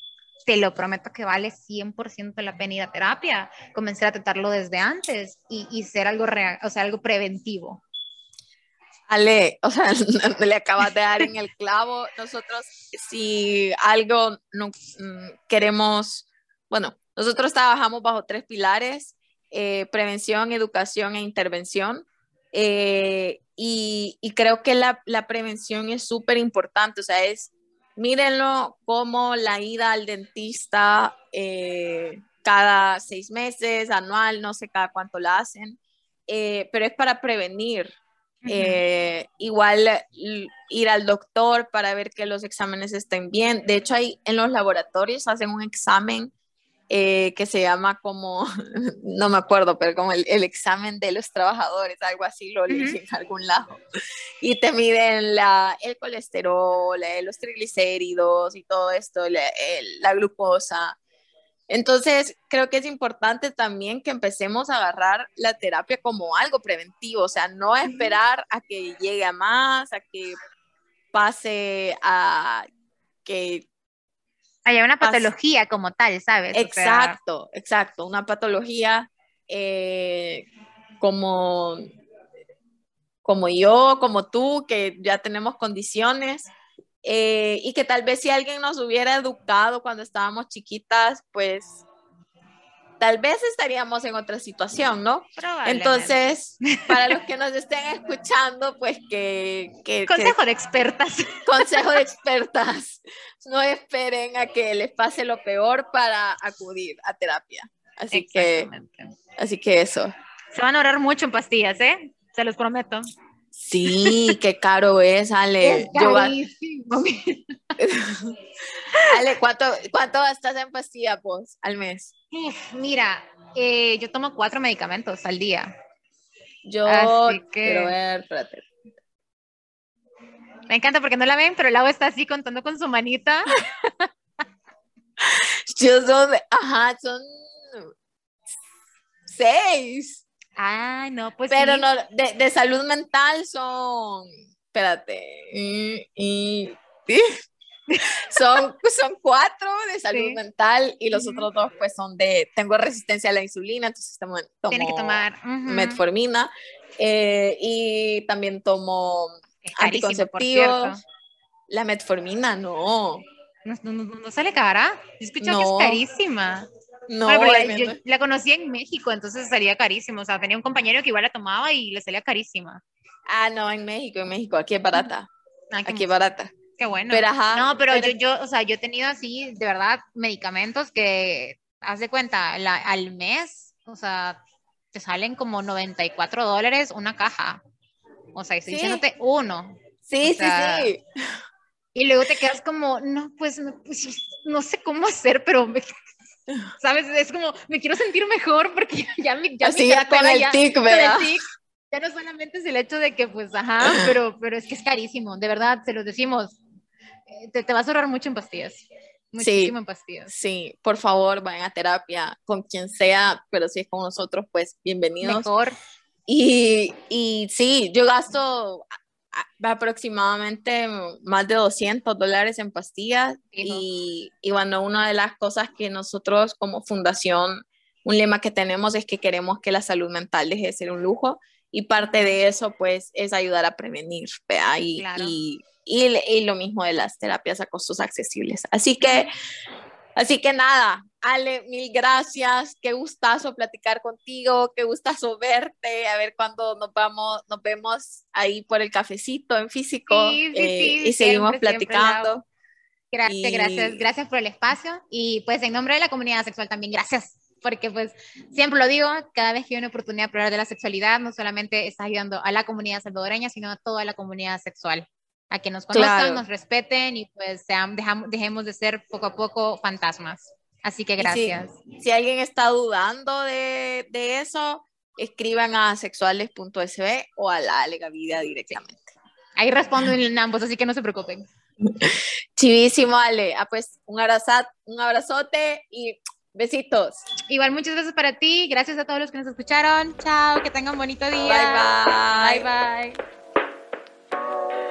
te lo prometo que vale 100% la pena ir a terapia, comenzar a tratarlo desde antes y, y ser algo, o sea, algo preventivo. Ale, o sea, le acabas de dar en el clavo. Nosotros, si algo no mm, queremos, bueno, nosotros trabajamos bajo tres pilares, eh, prevención, educación e intervención. Eh, y, y, creo que la, la prevención es súper importante, o sea, es, mírenlo como la ida al dentista eh, cada seis meses, anual, no sé cada cuánto la hacen, pero es para prevenir, eh, igual ir al doctor para ver que los exámenes estén bien. De hecho, hay, en los laboratorios hacen un examen eh, que se llama como, no me acuerdo, pero como el, examen de los trabajadores, algo así lo leí en algún lado. Y te miden la, el colesterol, los triglicéridos y todo esto, la glucosa. Entonces, creo que es importante también que empecemos a agarrar la terapia como algo preventivo, o sea, no esperar a que llegue a más, a que pase a que... Hay una patología como tal, ¿sabes? Exacto, exacto, una patología eh, como, como yo, como tú, que ya tenemos condiciones eh, y que tal vez si alguien nos hubiera educado cuando estábamos chiquitas, pues tal vez estaríamos en otra situación, ¿no? Entonces, para los que nos estén escuchando, pues que... consejo de expertas. Consejo de expertas. No esperen a que les pase lo peor para acudir a terapia. Así que... Así que eso. Se van a orar mucho en pastillas, ¿eh? Se los prometo. Sí, qué caro es, Ale. Es carísimo. Ale, ¿cuánto, ¿cuánto gastas en pastillas vos al mes? Mira, eh, yo tomo cuatro medicamentos al día. Yo quiero ver, espérate. Me encanta porque no la ven, pero el agua está así contando con su manita. yo son, ajá, son seis. Ah, no, pues Pero no, de, de, salud mental son, espérate, y, son, son cuatro de salud mental y los otros dos pues son de, tengo resistencia a la insulina, entonces tomo, Tiene que tomar metformina eh, y también tomo anticonceptivos. La metformina, no. No, no, no, sale cara. He escuchado que es carísima. No, la, yo la conocí en México, entonces salía carísimo. O sea, tenía un compañero que igual la tomaba y le salía carísima. Ah, no, en México, en México, aquí es barata. aquí es barata. Qué bueno. Pero, ajá, no, pero, Yo, yo, o sea, yo he tenido así, de verdad, medicamentos que, haz de cuenta, la, al mes, o sea, te salen como 94 dólares una caja. O sea, estoy diciéndote uno. Sí, sí, sí. Y luego te quedas como, no, pues, no, pues, no sé cómo hacer, pero me, ¿Sabes? Es como, me quiero sentir mejor porque ya, mi, ya, Así ya con el tic, ¿verdad? ya no solamente es el hecho de que, pues, ajá, pero, pero es que es carísimo, de verdad, se los decimos. Eh, te, te vas a ahorrar mucho en pastillas. Muchísimo en pastillas. Sí, por favor, vayan a terapia con quien sea, pero si es con nosotros, pues bienvenidos. Mejor. Y, y sí, yo gasto aproximadamente más de 200 dólares en pastillas y, y, bueno, una de las cosas que nosotros como fundación, un lema que tenemos es que queremos que la salud mental deje de ser un lujo y parte de eso pues es ayudar a prevenir, Y, y, y, lo mismo de las terapias a costos accesibles. Así que, así que nada, Ale, mil gracias, qué gustazo platicar contigo, qué gustazo verte, a ver cuándo nos vamos, nos vemos ahí por el cafecito en físico eh, y seguimos platicando. Gracias, gracias, gracias por el espacio. Y pues en nombre de la comunidad sexual también gracias. Porque pues siempre lo digo, cada vez que hay una oportunidad para hablar de la sexualidad, no solamente está ayudando a la comunidad salvadoreña, sino a toda la comunidad sexual, a que nos conozcan, nos respeten y pues sean, dejamos, dejemos de ser poco a poco fantasmas. Así que gracias. Si, alguien está dudando de, de eso, escriban a sexuales.sb o a la Vida directamente. Ahí respondo en ambos, así que no se preocupen. Chivísimo, Ale. Ah, pues un, un abrazote y besitos. Igual muchas gracias para ti. Gracias a todos los que nos escucharon. Chao, que tengan un bonito día. Bye, bye. Bye, bye.